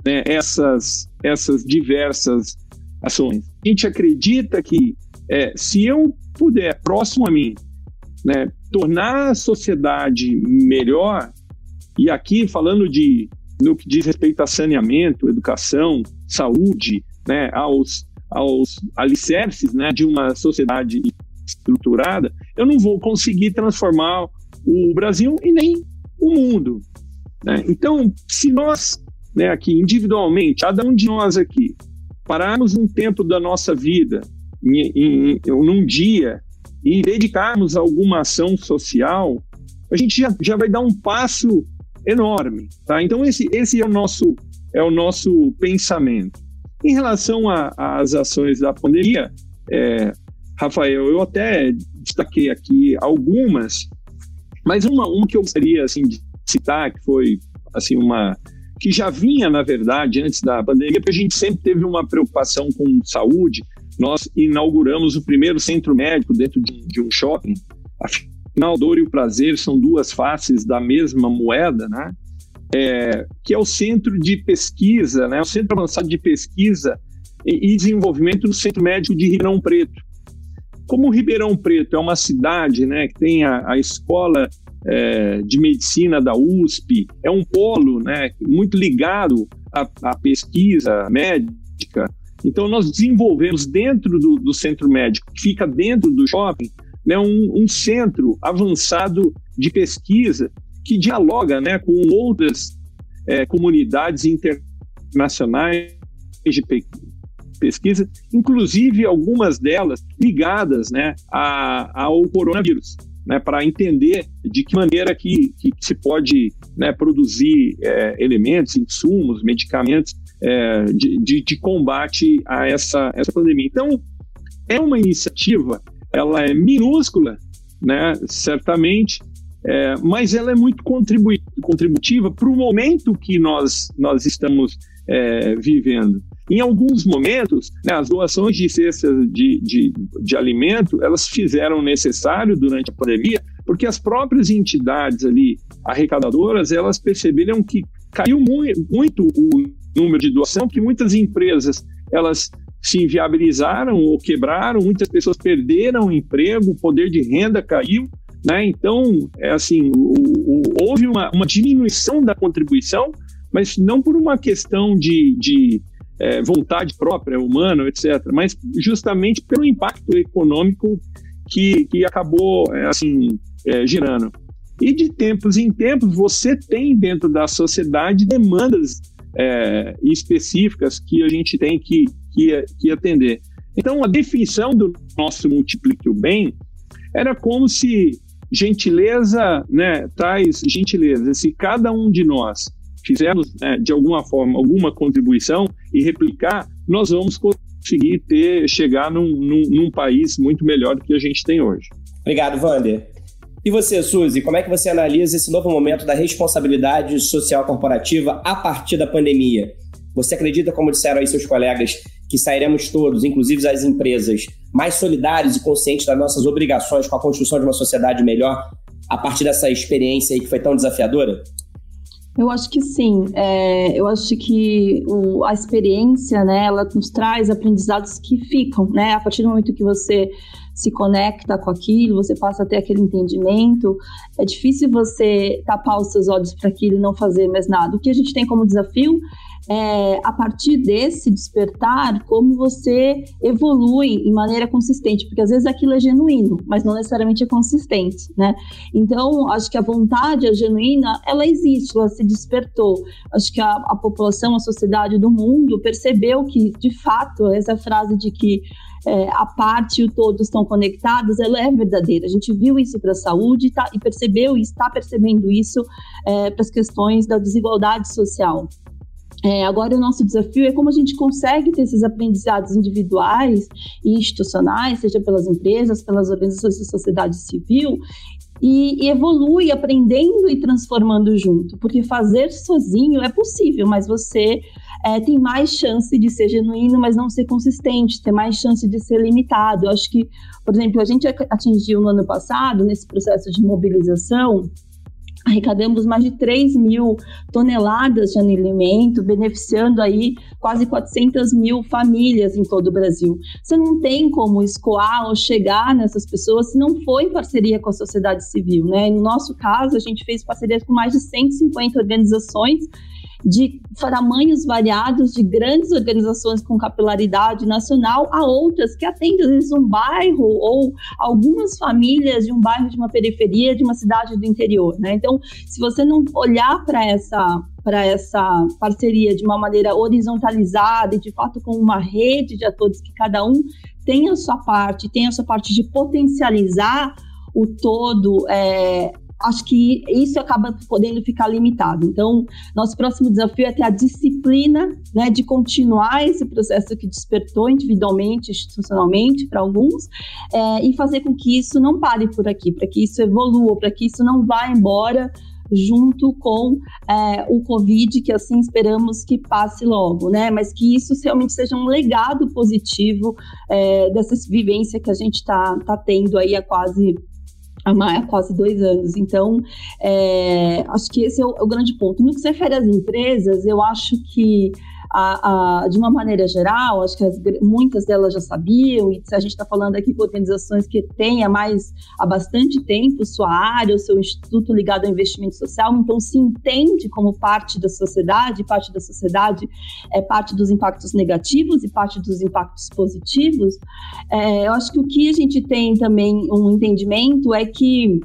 né, essas, essas diversas ações. A gente acredita que é, se eu puder, próximo a mim, né, tornar a sociedade melhor, e aqui falando de no que diz respeito a saneamento, educação, saúde, né, aos aos alicerces né, de uma sociedade estruturada, eu não vou conseguir transformar o Brasil e nem o mundo. Né? Então, se nós, né, aqui individualmente, cada um de nós aqui, pararmos um tempo da nossa vida, em, em, num dia, e dedicarmos a alguma ação social, a gente já, já vai dar um passo enorme. Tá? Então, esse, esse é, o nosso, é o nosso pensamento. Em relação às ações da pandemia, é, Rafael, eu até destaquei aqui algumas, mas uma, uma que eu gostaria assim, de citar, que foi assim uma que já vinha, na verdade, antes da pandemia, porque a gente sempre teve uma preocupação com saúde, nós inauguramos o primeiro centro médico dentro de, de um shopping. Afinal, dor e o prazer são duas faces da mesma moeda, né? É, que é o centro de pesquisa, né? o centro avançado de pesquisa e, desenvolvimento do Centro Médico de Ribeirão Preto. Como Ribeirão Preto é uma cidade né, que tem a, a escola é, de medicina da USP, é um polo né, muito ligado à, à pesquisa médica, então, nós desenvolvemos dentro do, do, centro médico, que fica dentro do shopping, né, um, um, centro avançado de pesquisa que dialoga né, com outras é, comunidades internacionais de pe pesquisa, inclusive algumas delas ligadas né, a, ao coronavírus. Né, para entender de que maneira que, que se pode né, produzir é, elementos, insumos, medicamentos é, de, de, de, combate a essa, essa pandemia. Então, é uma iniciativa, ela é minúscula, né, certamente, é, mas ela é muito contribu contributiva para o momento que nós, nós estamos é, vivendo. Em alguns momentos, né, as doações de cestas de, de, de alimento, elas fizeram necessário durante a pandemia, porque as próprias entidades ali arrecadadoras, elas perceberam que caiu muito, muito o número de doação, que muitas empresas elas se inviabilizaram ou quebraram, muitas pessoas perderam o emprego, o poder de renda caiu, né? Então, é assim, o, o, houve uma, uma, diminuição da contribuição, mas não por uma questão de, de é, vontade própria, humana, etc., mas justamente pelo impacto econômico que, que acabou, é, assim, é, girando. E de tempos em tempos, você tem dentro da sociedade demandas é, específicas que a gente tem que, que, que atender. Então, a definição do nosso multiplique o bem era como se gentileza né, traz gentileza. Se cada um de nós fizermos, né, de alguma forma, alguma contribuição e replicar, nós vamos conseguir ter, chegar num, num, num país muito melhor do que a gente tem hoje. Obrigado, Wander. E você, Suzy, como é que você analisa esse novo momento da responsabilidade social corporativa a partir da pandemia? Você acredita, como disseram aí seus colegas, que sairemos todos, inclusive as empresas, mais solidários e conscientes das nossas obrigações com a construção de uma sociedade melhor a partir dessa experiência aí que foi tão desafiadora? Eu acho que sim. É, eu acho que o, a experiência, né, ela nos traz aprendizados que ficam, né? A partir do momento que você se conecta com aquilo, você passa a ter aquele entendimento. É difícil você tapar os seus olhos para aquilo e não fazer mais nada. O que a gente tem como desafio é, a partir desse despertar, como você evolui em maneira consistente, porque às vezes aquilo é genuíno, mas não necessariamente é consistente, né? Então, acho que a vontade, a genuína, ela existe, ela se despertou. Acho que a, a população, a sociedade do mundo percebeu que, de fato, essa frase de que é, a parte e o todo estão conectados, ela é verdadeira. A gente viu isso para a saúde tá, e percebeu e está percebendo isso é, para as questões da desigualdade social. É, agora, o nosso desafio é como a gente consegue ter esses aprendizados individuais e institucionais, seja pelas empresas, pelas organizações da sociedade civil, e, e, evolui aprendendo e transformando junto, porque fazer sozinho é possível, mas você é, tem mais chance de ser genuíno, mas não ser consistente, ter mais chance de ser limitado. Eu acho que, por exemplo, a gente atingiu no ano passado, nesse processo de mobilização, arrecadamos mais de 3 mil toneladas de alimento, beneficiando aí quase 400 mil famílias em todo o Brasil. Você não tem como escoar ou chegar nessas pessoas se não for em parceria com a sociedade civil, né? No nosso caso, a gente fez parcerias com mais de 150 organizações de tamanhos variados, de grandes organizações com capilaridade nacional, a outras que atendem, às vezes, um bairro ou algumas famílias de um bairro de uma periferia, de uma cidade do interior. Né? Então, se você não olhar para essa para essa parceria de uma maneira horizontalizada e de fato com uma rede de atores que cada um tem a sua parte, tem a sua parte de potencializar o todo, é, acho que isso acaba podendo ficar limitado. Então, nosso próximo desafio é ter a disciplina né, de continuar esse processo que despertou individualmente, institucionalmente, para alguns, é, e fazer com que isso não pare por aqui, para que isso evolua, para que isso não vá embora junto com é, o Covid, que assim esperamos que passe logo, né? Mas que isso realmente seja um legado positivo é, dessa vivência que a gente está tá tendo aí há quase há quase dois anos. Então, é, acho que esse é o, é o, grande ponto. No que se refere às empresas, eu acho que a, a, de uma maneira geral, acho que as, muitas delas já sabiam, e a gente está falando aqui com organizações que têm há mais há bastante tempo sua área, o seu instituto ligado ao investimento social, então se entende como parte da sociedade, parte da sociedade é parte dos impactos negativos e parte dos impactos positivos. É, eu acho que o que a gente tem também um entendimento é que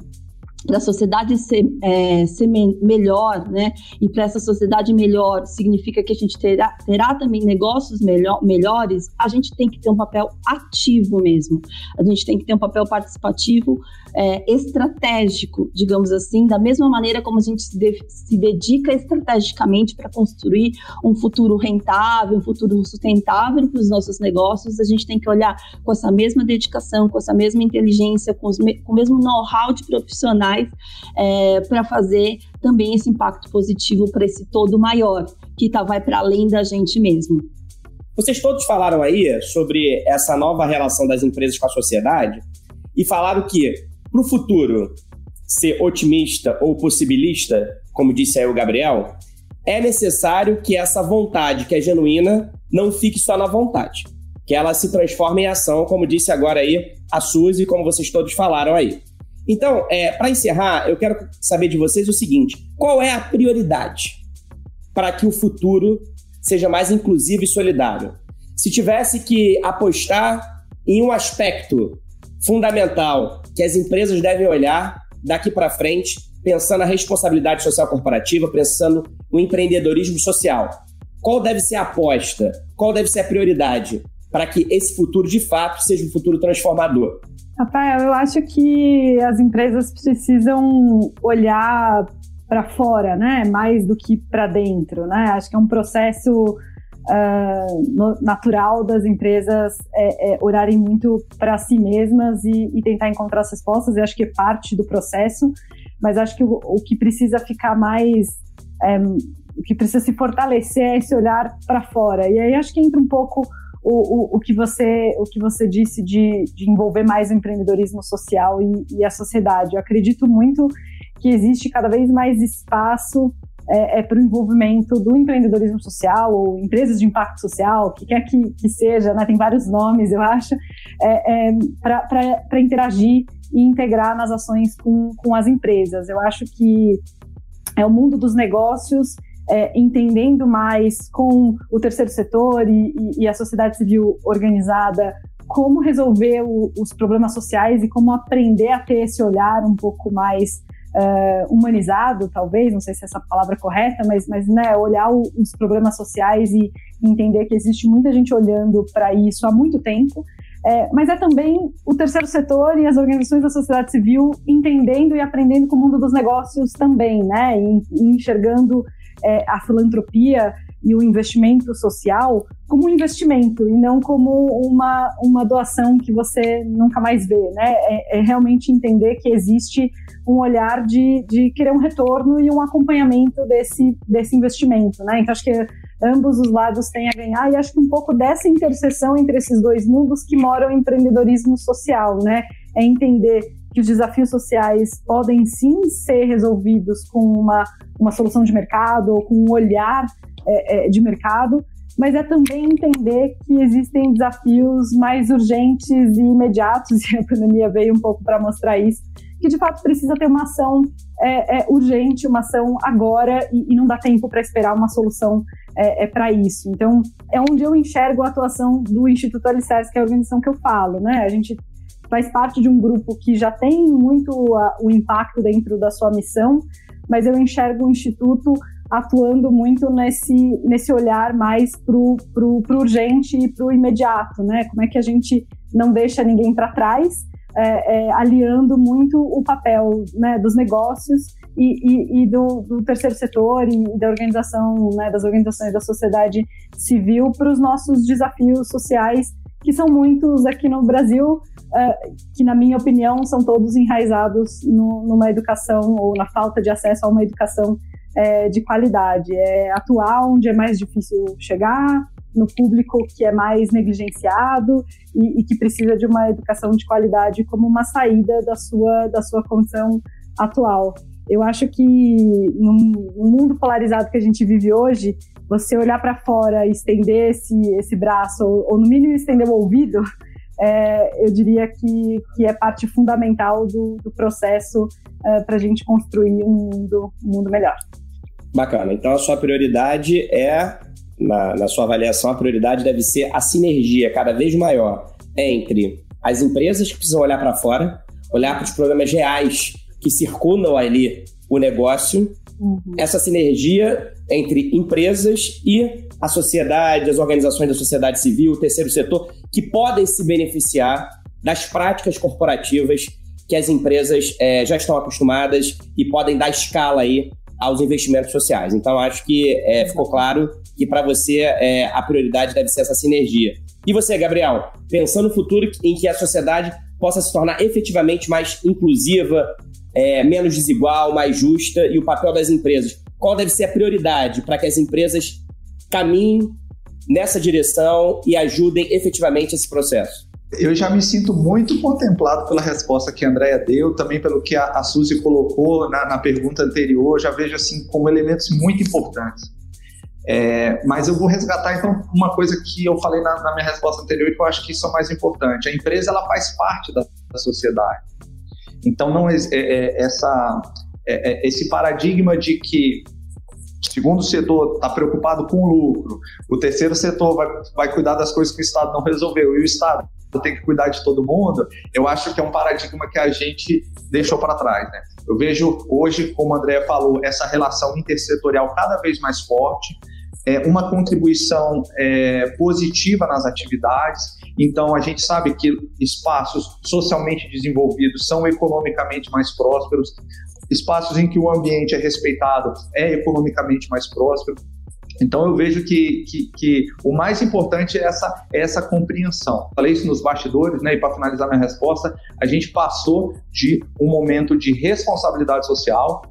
para a sociedade ser, é, ser me melhor, né? E para essa sociedade melhor significa que a gente terá, terá também negócios melhor, melhores, a gente tem que ter um papel ativo mesmo. A gente tem que ter um papel participativo é, estratégico, digamos assim, da mesma maneira como a gente se, de, se dedica estrategicamente para construir um futuro rentável, um futuro sustentável para os nossos negócios, a gente tem que olhar com essa mesma dedicação, com essa mesma inteligência, com, os, com o mesmo know-how de profissionais é, para fazer também esse impacto positivo para esse todo maior, que tá, vai para além da gente mesmo. Vocês todos falaram aí sobre essa nova relação das empresas com a sociedade e falaram que para o futuro ser otimista ou possibilista, como disse aí o Gabriel, é necessário que essa vontade, que é genuína, não fique só na vontade. Que ela se transforme em ação, como disse agora aí a Suzy, como vocês todos falaram aí. Então, é, para encerrar, eu quero saber de vocês o seguinte: qual é a prioridade para que o futuro seja mais inclusivo e solidário? Se tivesse que apostar em um aspecto fundamental que as empresas devem olhar daqui para frente, pensando na responsabilidade social corporativa, pensando no empreendedorismo social. Qual deve ser a aposta? Qual deve ser a prioridade para que esse futuro de fato seja um futuro transformador? Rafael, eu acho que as empresas precisam olhar para fora, né, mais do que para dentro, né? Acho que é um processo uh, natural das empresas é, é olharem muito para si mesmas e, e, tentar encontrar as respostas. Eu acho que é parte do processo, mas acho que o, o que precisa ficar mais. É, o que precisa se fortalecer é esse olhar para fora. E aí acho que entra um pouco o, o, o, que, você, o que você disse de, de envolver mais o empreendedorismo social e, e a sociedade. Eu acredito muito que existe cada vez mais espaço é, é para o envolvimento do empreendedorismo social ou empresas de impacto social, o que quer que, que seja, né? tem vários nomes, eu acho, é, é para interagir e integrar nas ações com, com as empresas. Eu acho que é o mundo dos negócios é, entendendo mais com o terceiro setor e, e, e a sociedade civil organizada como resolver o, os problemas sociais e como aprender a ter esse olhar um pouco mais uh, humanizado, talvez, não sei se é essa palavra correta, mas, mas né, olhar o, os problemas sociais e entender que existe muita gente olhando para isso há muito tempo. É, mas é também o terceiro setor e as organizações da sociedade civil entendendo e aprendendo com o mundo dos negócios também, né? E enxergando é, a filantropia e o investimento social como um investimento e não como uma, uma doação que você nunca mais vê, né? É, é realmente entender que existe um olhar de, de querer um retorno e um acompanhamento desse, desse investimento, né? Então, acho que ambos os lados têm a ganhar e acho que um pouco dessa interseção entre esses dois mundos que mora o empreendedorismo social, né? É entender que os desafios sociais podem sim ser resolvidos com uma, uma solução de mercado ou com um olhar é, é, de mercado, mas é também entender que existem desafios mais urgentes e imediatos, e a pandemia veio um pouco para mostrar isso, que de fato precisa ter uma ação é, é urgente, uma ação agora, e, e não dá tempo para esperar uma solução é, é para isso. Então, é onde eu enxergo a atuação do Instituto Alicerce, que é a organização que eu falo, né? A gente faz parte de um grupo que já tem muito a, o impacto dentro da sua missão, mas eu enxergo o Instituto atuando muito nesse, nesse olhar mais para o urgente e para o imediato, né? Como é que a gente não deixa ninguém para trás, é, é, aliando muito o papel né, dos negócios e, e, e do, do, terceiro setor e da organização, né, das organizações da sociedade civil para os nossos desafios sociais, que são muitos aqui no Brasil, que, na minha opinião, são todos enraizados no, numa educação ou na falta de acesso a uma educação é, de qualidade. É atuar onde é mais difícil chegar, no público que é mais negligenciado e, e, que precisa de uma educação de qualidade como uma saída da sua, da sua condição atual. Eu acho que no, no mundo polarizado que a gente vive hoje, você olhar para fora e estender esse, esse braço, ou, ou no mínimo estender o ouvido, é, eu diria que, que é parte fundamental do, do processo é, para a gente construir um mundo, um mundo melhor. Bacana. Então a sua prioridade é, na, na sua avaliação, a prioridade deve ser a sinergia cada vez maior entre as empresas que precisam olhar para fora, olhar para os problemas reais que circundam ali o negócio, uhum. essa sinergia entre empresas e a sociedade, as organizações da sociedade civil, o terceiro setor, que podem se beneficiar das práticas corporativas que as empresas é, já estão acostumadas e podem dar escala aí aos investimentos sociais. Então, acho que é, ficou claro que para você é, a prioridade deve ser essa sinergia. E você, Gabriel, pensando no futuro em que a sociedade possa se tornar efetivamente mais inclusiva, é, menos desigual, mais justa e o papel das empresas. Qual deve ser a prioridade para que as empresas caminhem nessa direção e ajudem efetivamente esse processo? Eu já me sinto muito contemplado pela resposta que a Andrea deu, também pelo que a, Suzy colocou na, na pergunta anterior, já vejo assim como elementos muito importantes. É, mas eu vou resgatar então uma coisa que eu falei na, na, minha resposta anterior e que eu acho que isso é mais importante. A empresa ela faz parte da, da sociedade. Então, não é, é, essa, é, é, esse paradigma de que o segundo setor está preocupado com o lucro, o terceiro setor vai, vai cuidar das coisas que o Estado não resolveu e o Estado tem que cuidar de todo mundo, eu acho que é um paradigma que a gente deixou para trás. Né? Eu vejo hoje, como a Andrea falou, essa relação intersetorial cada vez mais forte, é, uma contribuição é, positiva nas atividades. Então, a gente sabe que espaços socialmente desenvolvidos são economicamente mais prósperos, espaços em que o ambiente é respeitado é economicamente mais próspero. Então eu vejo que, que, que, o mais importante é essa, é essa compreensão. Falei isso nos bastidores, né? E para finalizar minha resposta, a gente passou de um momento de responsabilidade social,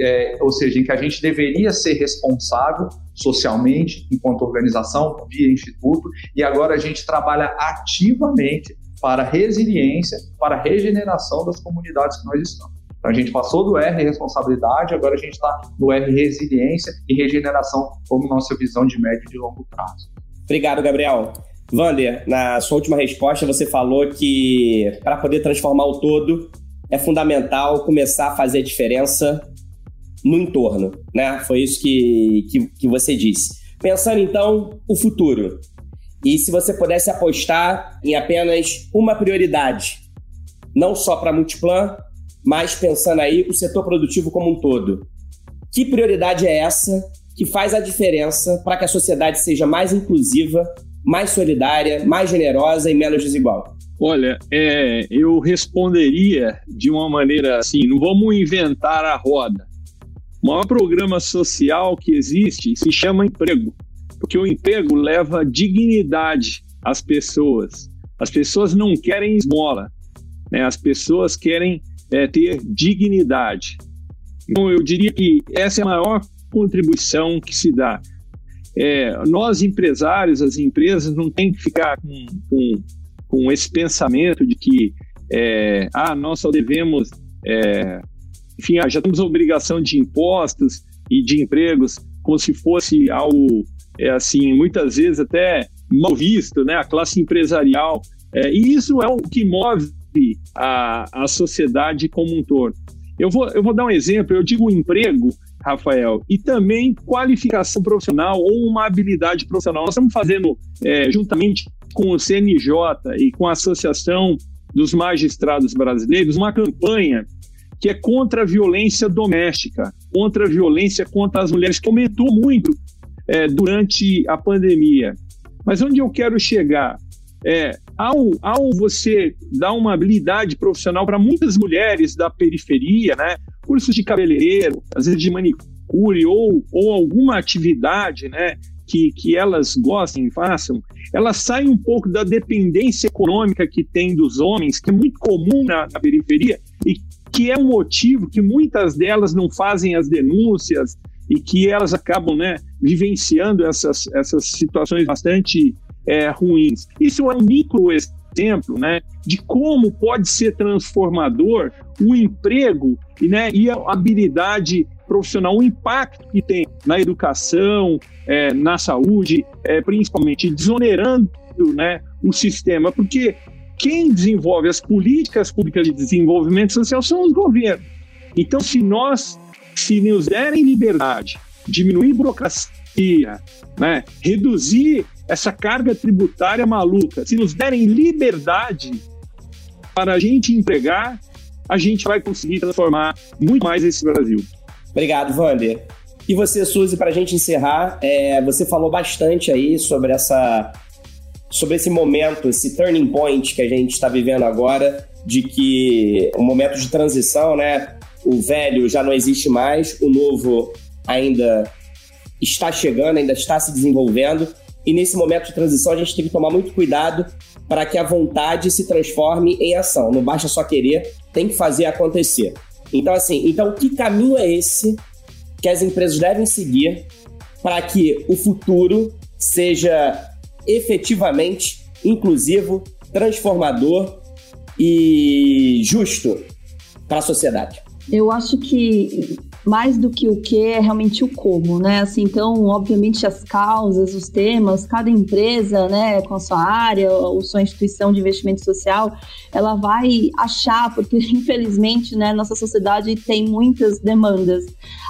é, ou seja, em que a gente deveria ser responsável socialmente, enquanto organização, via instituto, e agora a gente trabalha ativamente para resiliência, para regeneração das comunidades que nós estamos. Então a gente passou do R responsabilidade, agora a gente está no R resiliência e regeneração como nossa visão de médio e de longo prazo. Obrigado, Gabriel. Vander, na sua última resposta você falou que para poder transformar o todo é fundamental começar a fazer a diferença no entorno, né? Foi isso que, que, que você disse. Pensando então o futuro, e se você pudesse apostar em apenas uma prioridade, não só para Multiplan, mas pensando aí o setor produtivo como um todo. Que prioridade é essa que faz a diferença para que a sociedade seja mais inclusiva, mais solidária, mais generosa e menos desigual? Olha, é, eu responderia de uma maneira assim: não vamos inventar a roda. O maior programa social que existe se chama emprego, porque o emprego leva dignidade às pessoas. As pessoas não querem esmola, né? as pessoas querem é, ter dignidade. Então, eu diria que essa é a maior contribuição que se dá. É, nós, empresários, as empresas, não tem que ficar com, com, com esse pensamento de que é, ah, nós só devemos, é, enfim, ah, já temos obrigação de impostos e de empregos como se fosse algo, é, assim, muitas vezes até mal visto, né? A classe empresarial. É, e isso é o que move a, a sociedade como um todo. Eu vou, eu vou dar um exemplo, eu digo emprego, Rafael, e também qualificação profissional ou uma habilidade profissional. Nós estamos fazendo, é, juntamente com o CNJ e com a Associação dos Magistrados Brasileiros, uma campanha que é contra a violência doméstica, contra a violência contra as mulheres, que aumentou muito é, durante a pandemia. Mas onde eu quero chegar? É, ao, ao você dar uma habilidade profissional para muitas mulheres da periferia, né, cursos de cabeleireiro, às vezes de manicure ou, ou alguma atividade né, que, que elas gostem, façam, elas saem um pouco da dependência econômica que tem dos homens, que é muito comum na, na periferia, e que é um motivo que muitas delas não fazem as denúncias e que elas acabam né, vivenciando essas, essas situações bastante é, ruins. Isso é um micro exemplo né, de como pode ser transformador o emprego né, e a habilidade profissional, o impacto que tem na educação, é, na saúde, é, principalmente desonerando né, o sistema, porque quem desenvolve as políticas públicas de desenvolvimento social são os governos. Então, se nós, se nos derem liberdade, diminuir burocracia, né, reduzir essa carga tributária maluca, se nos derem liberdade para a gente empregar, a gente vai conseguir transformar muito mais esse Brasil. Obrigado, Wander. E você, Suzy, para a gente encerrar, é, você falou bastante aí sobre essa sobre esse momento, esse turning point que a gente está vivendo agora, de que um momento de transição, né? O velho já não existe mais, o novo ainda está chegando, ainda está se desenvolvendo. E nesse momento de transição, a gente tem que tomar muito cuidado para que a vontade se transforme em ação. Não basta só querer, tem que fazer acontecer. Então, assim, então que caminho é esse que as empresas devem seguir para que o futuro seja efetivamente inclusivo, transformador e justo para a sociedade? Eu acho que mais do que o que é realmente o como, né? Assim, então, obviamente, as causas, os temas, cada empresa, né, com a sua área ou sua instituição de investimento social, ela vai achar, porque infelizmente, né, nossa sociedade tem muitas demandas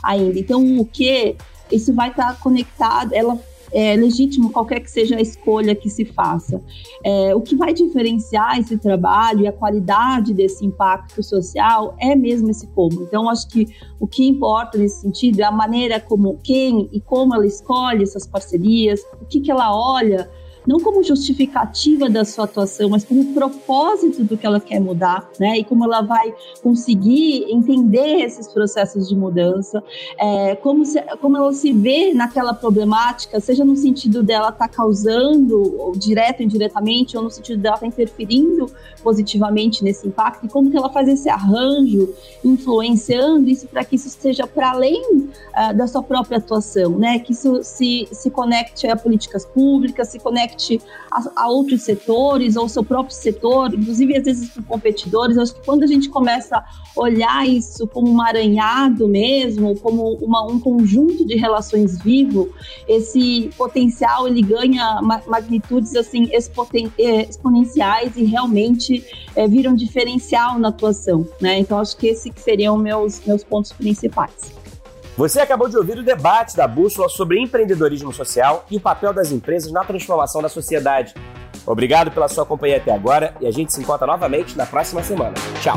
ainda. Então, o que isso vai estar conectado, ela é legítimo qualquer que seja a escolha que se faça. É, o que vai diferenciar esse trabalho e a qualidade desse impacto social é mesmo esse como. Então, acho que o que importa nesse sentido é a maneira como quem e como ela escolhe essas parcerias, o que, que ela olha não como justificativa da sua atuação, mas como propósito do que ela quer mudar, né? E como ela vai conseguir entender esses processos de mudança, é, como, se, como ela se vê naquela problemática, seja no sentido dela estar tá causando, ou direto ou indiretamente, ou no sentido dela estar tá interferindo positivamente nesse impacto, e como que ela faz esse arranjo, influenciando isso para que isso esteja para além uh, da sua própria atuação, né? Que isso se, se conecte a políticas públicas, se conecte conecte a, a, outros setores ou seu próprio setor, inclusive às vezes com competidores. Eu acho que quando a gente começa a olhar isso como um aranhado mesmo, como uma, um conjunto de relações vivo, esse potencial ele ganha magnitudes assim é, exponenciais e realmente é, viram diferencial na atuação, né? Então acho que esses seriam meus meus pontos principais. Você acabou de ouvir o debate da Bússola sobre empreendedorismo social e o papel das empresas na transformação da sociedade. Obrigado pela sua companhia até agora e a gente se encontra novamente na próxima semana. Tchau!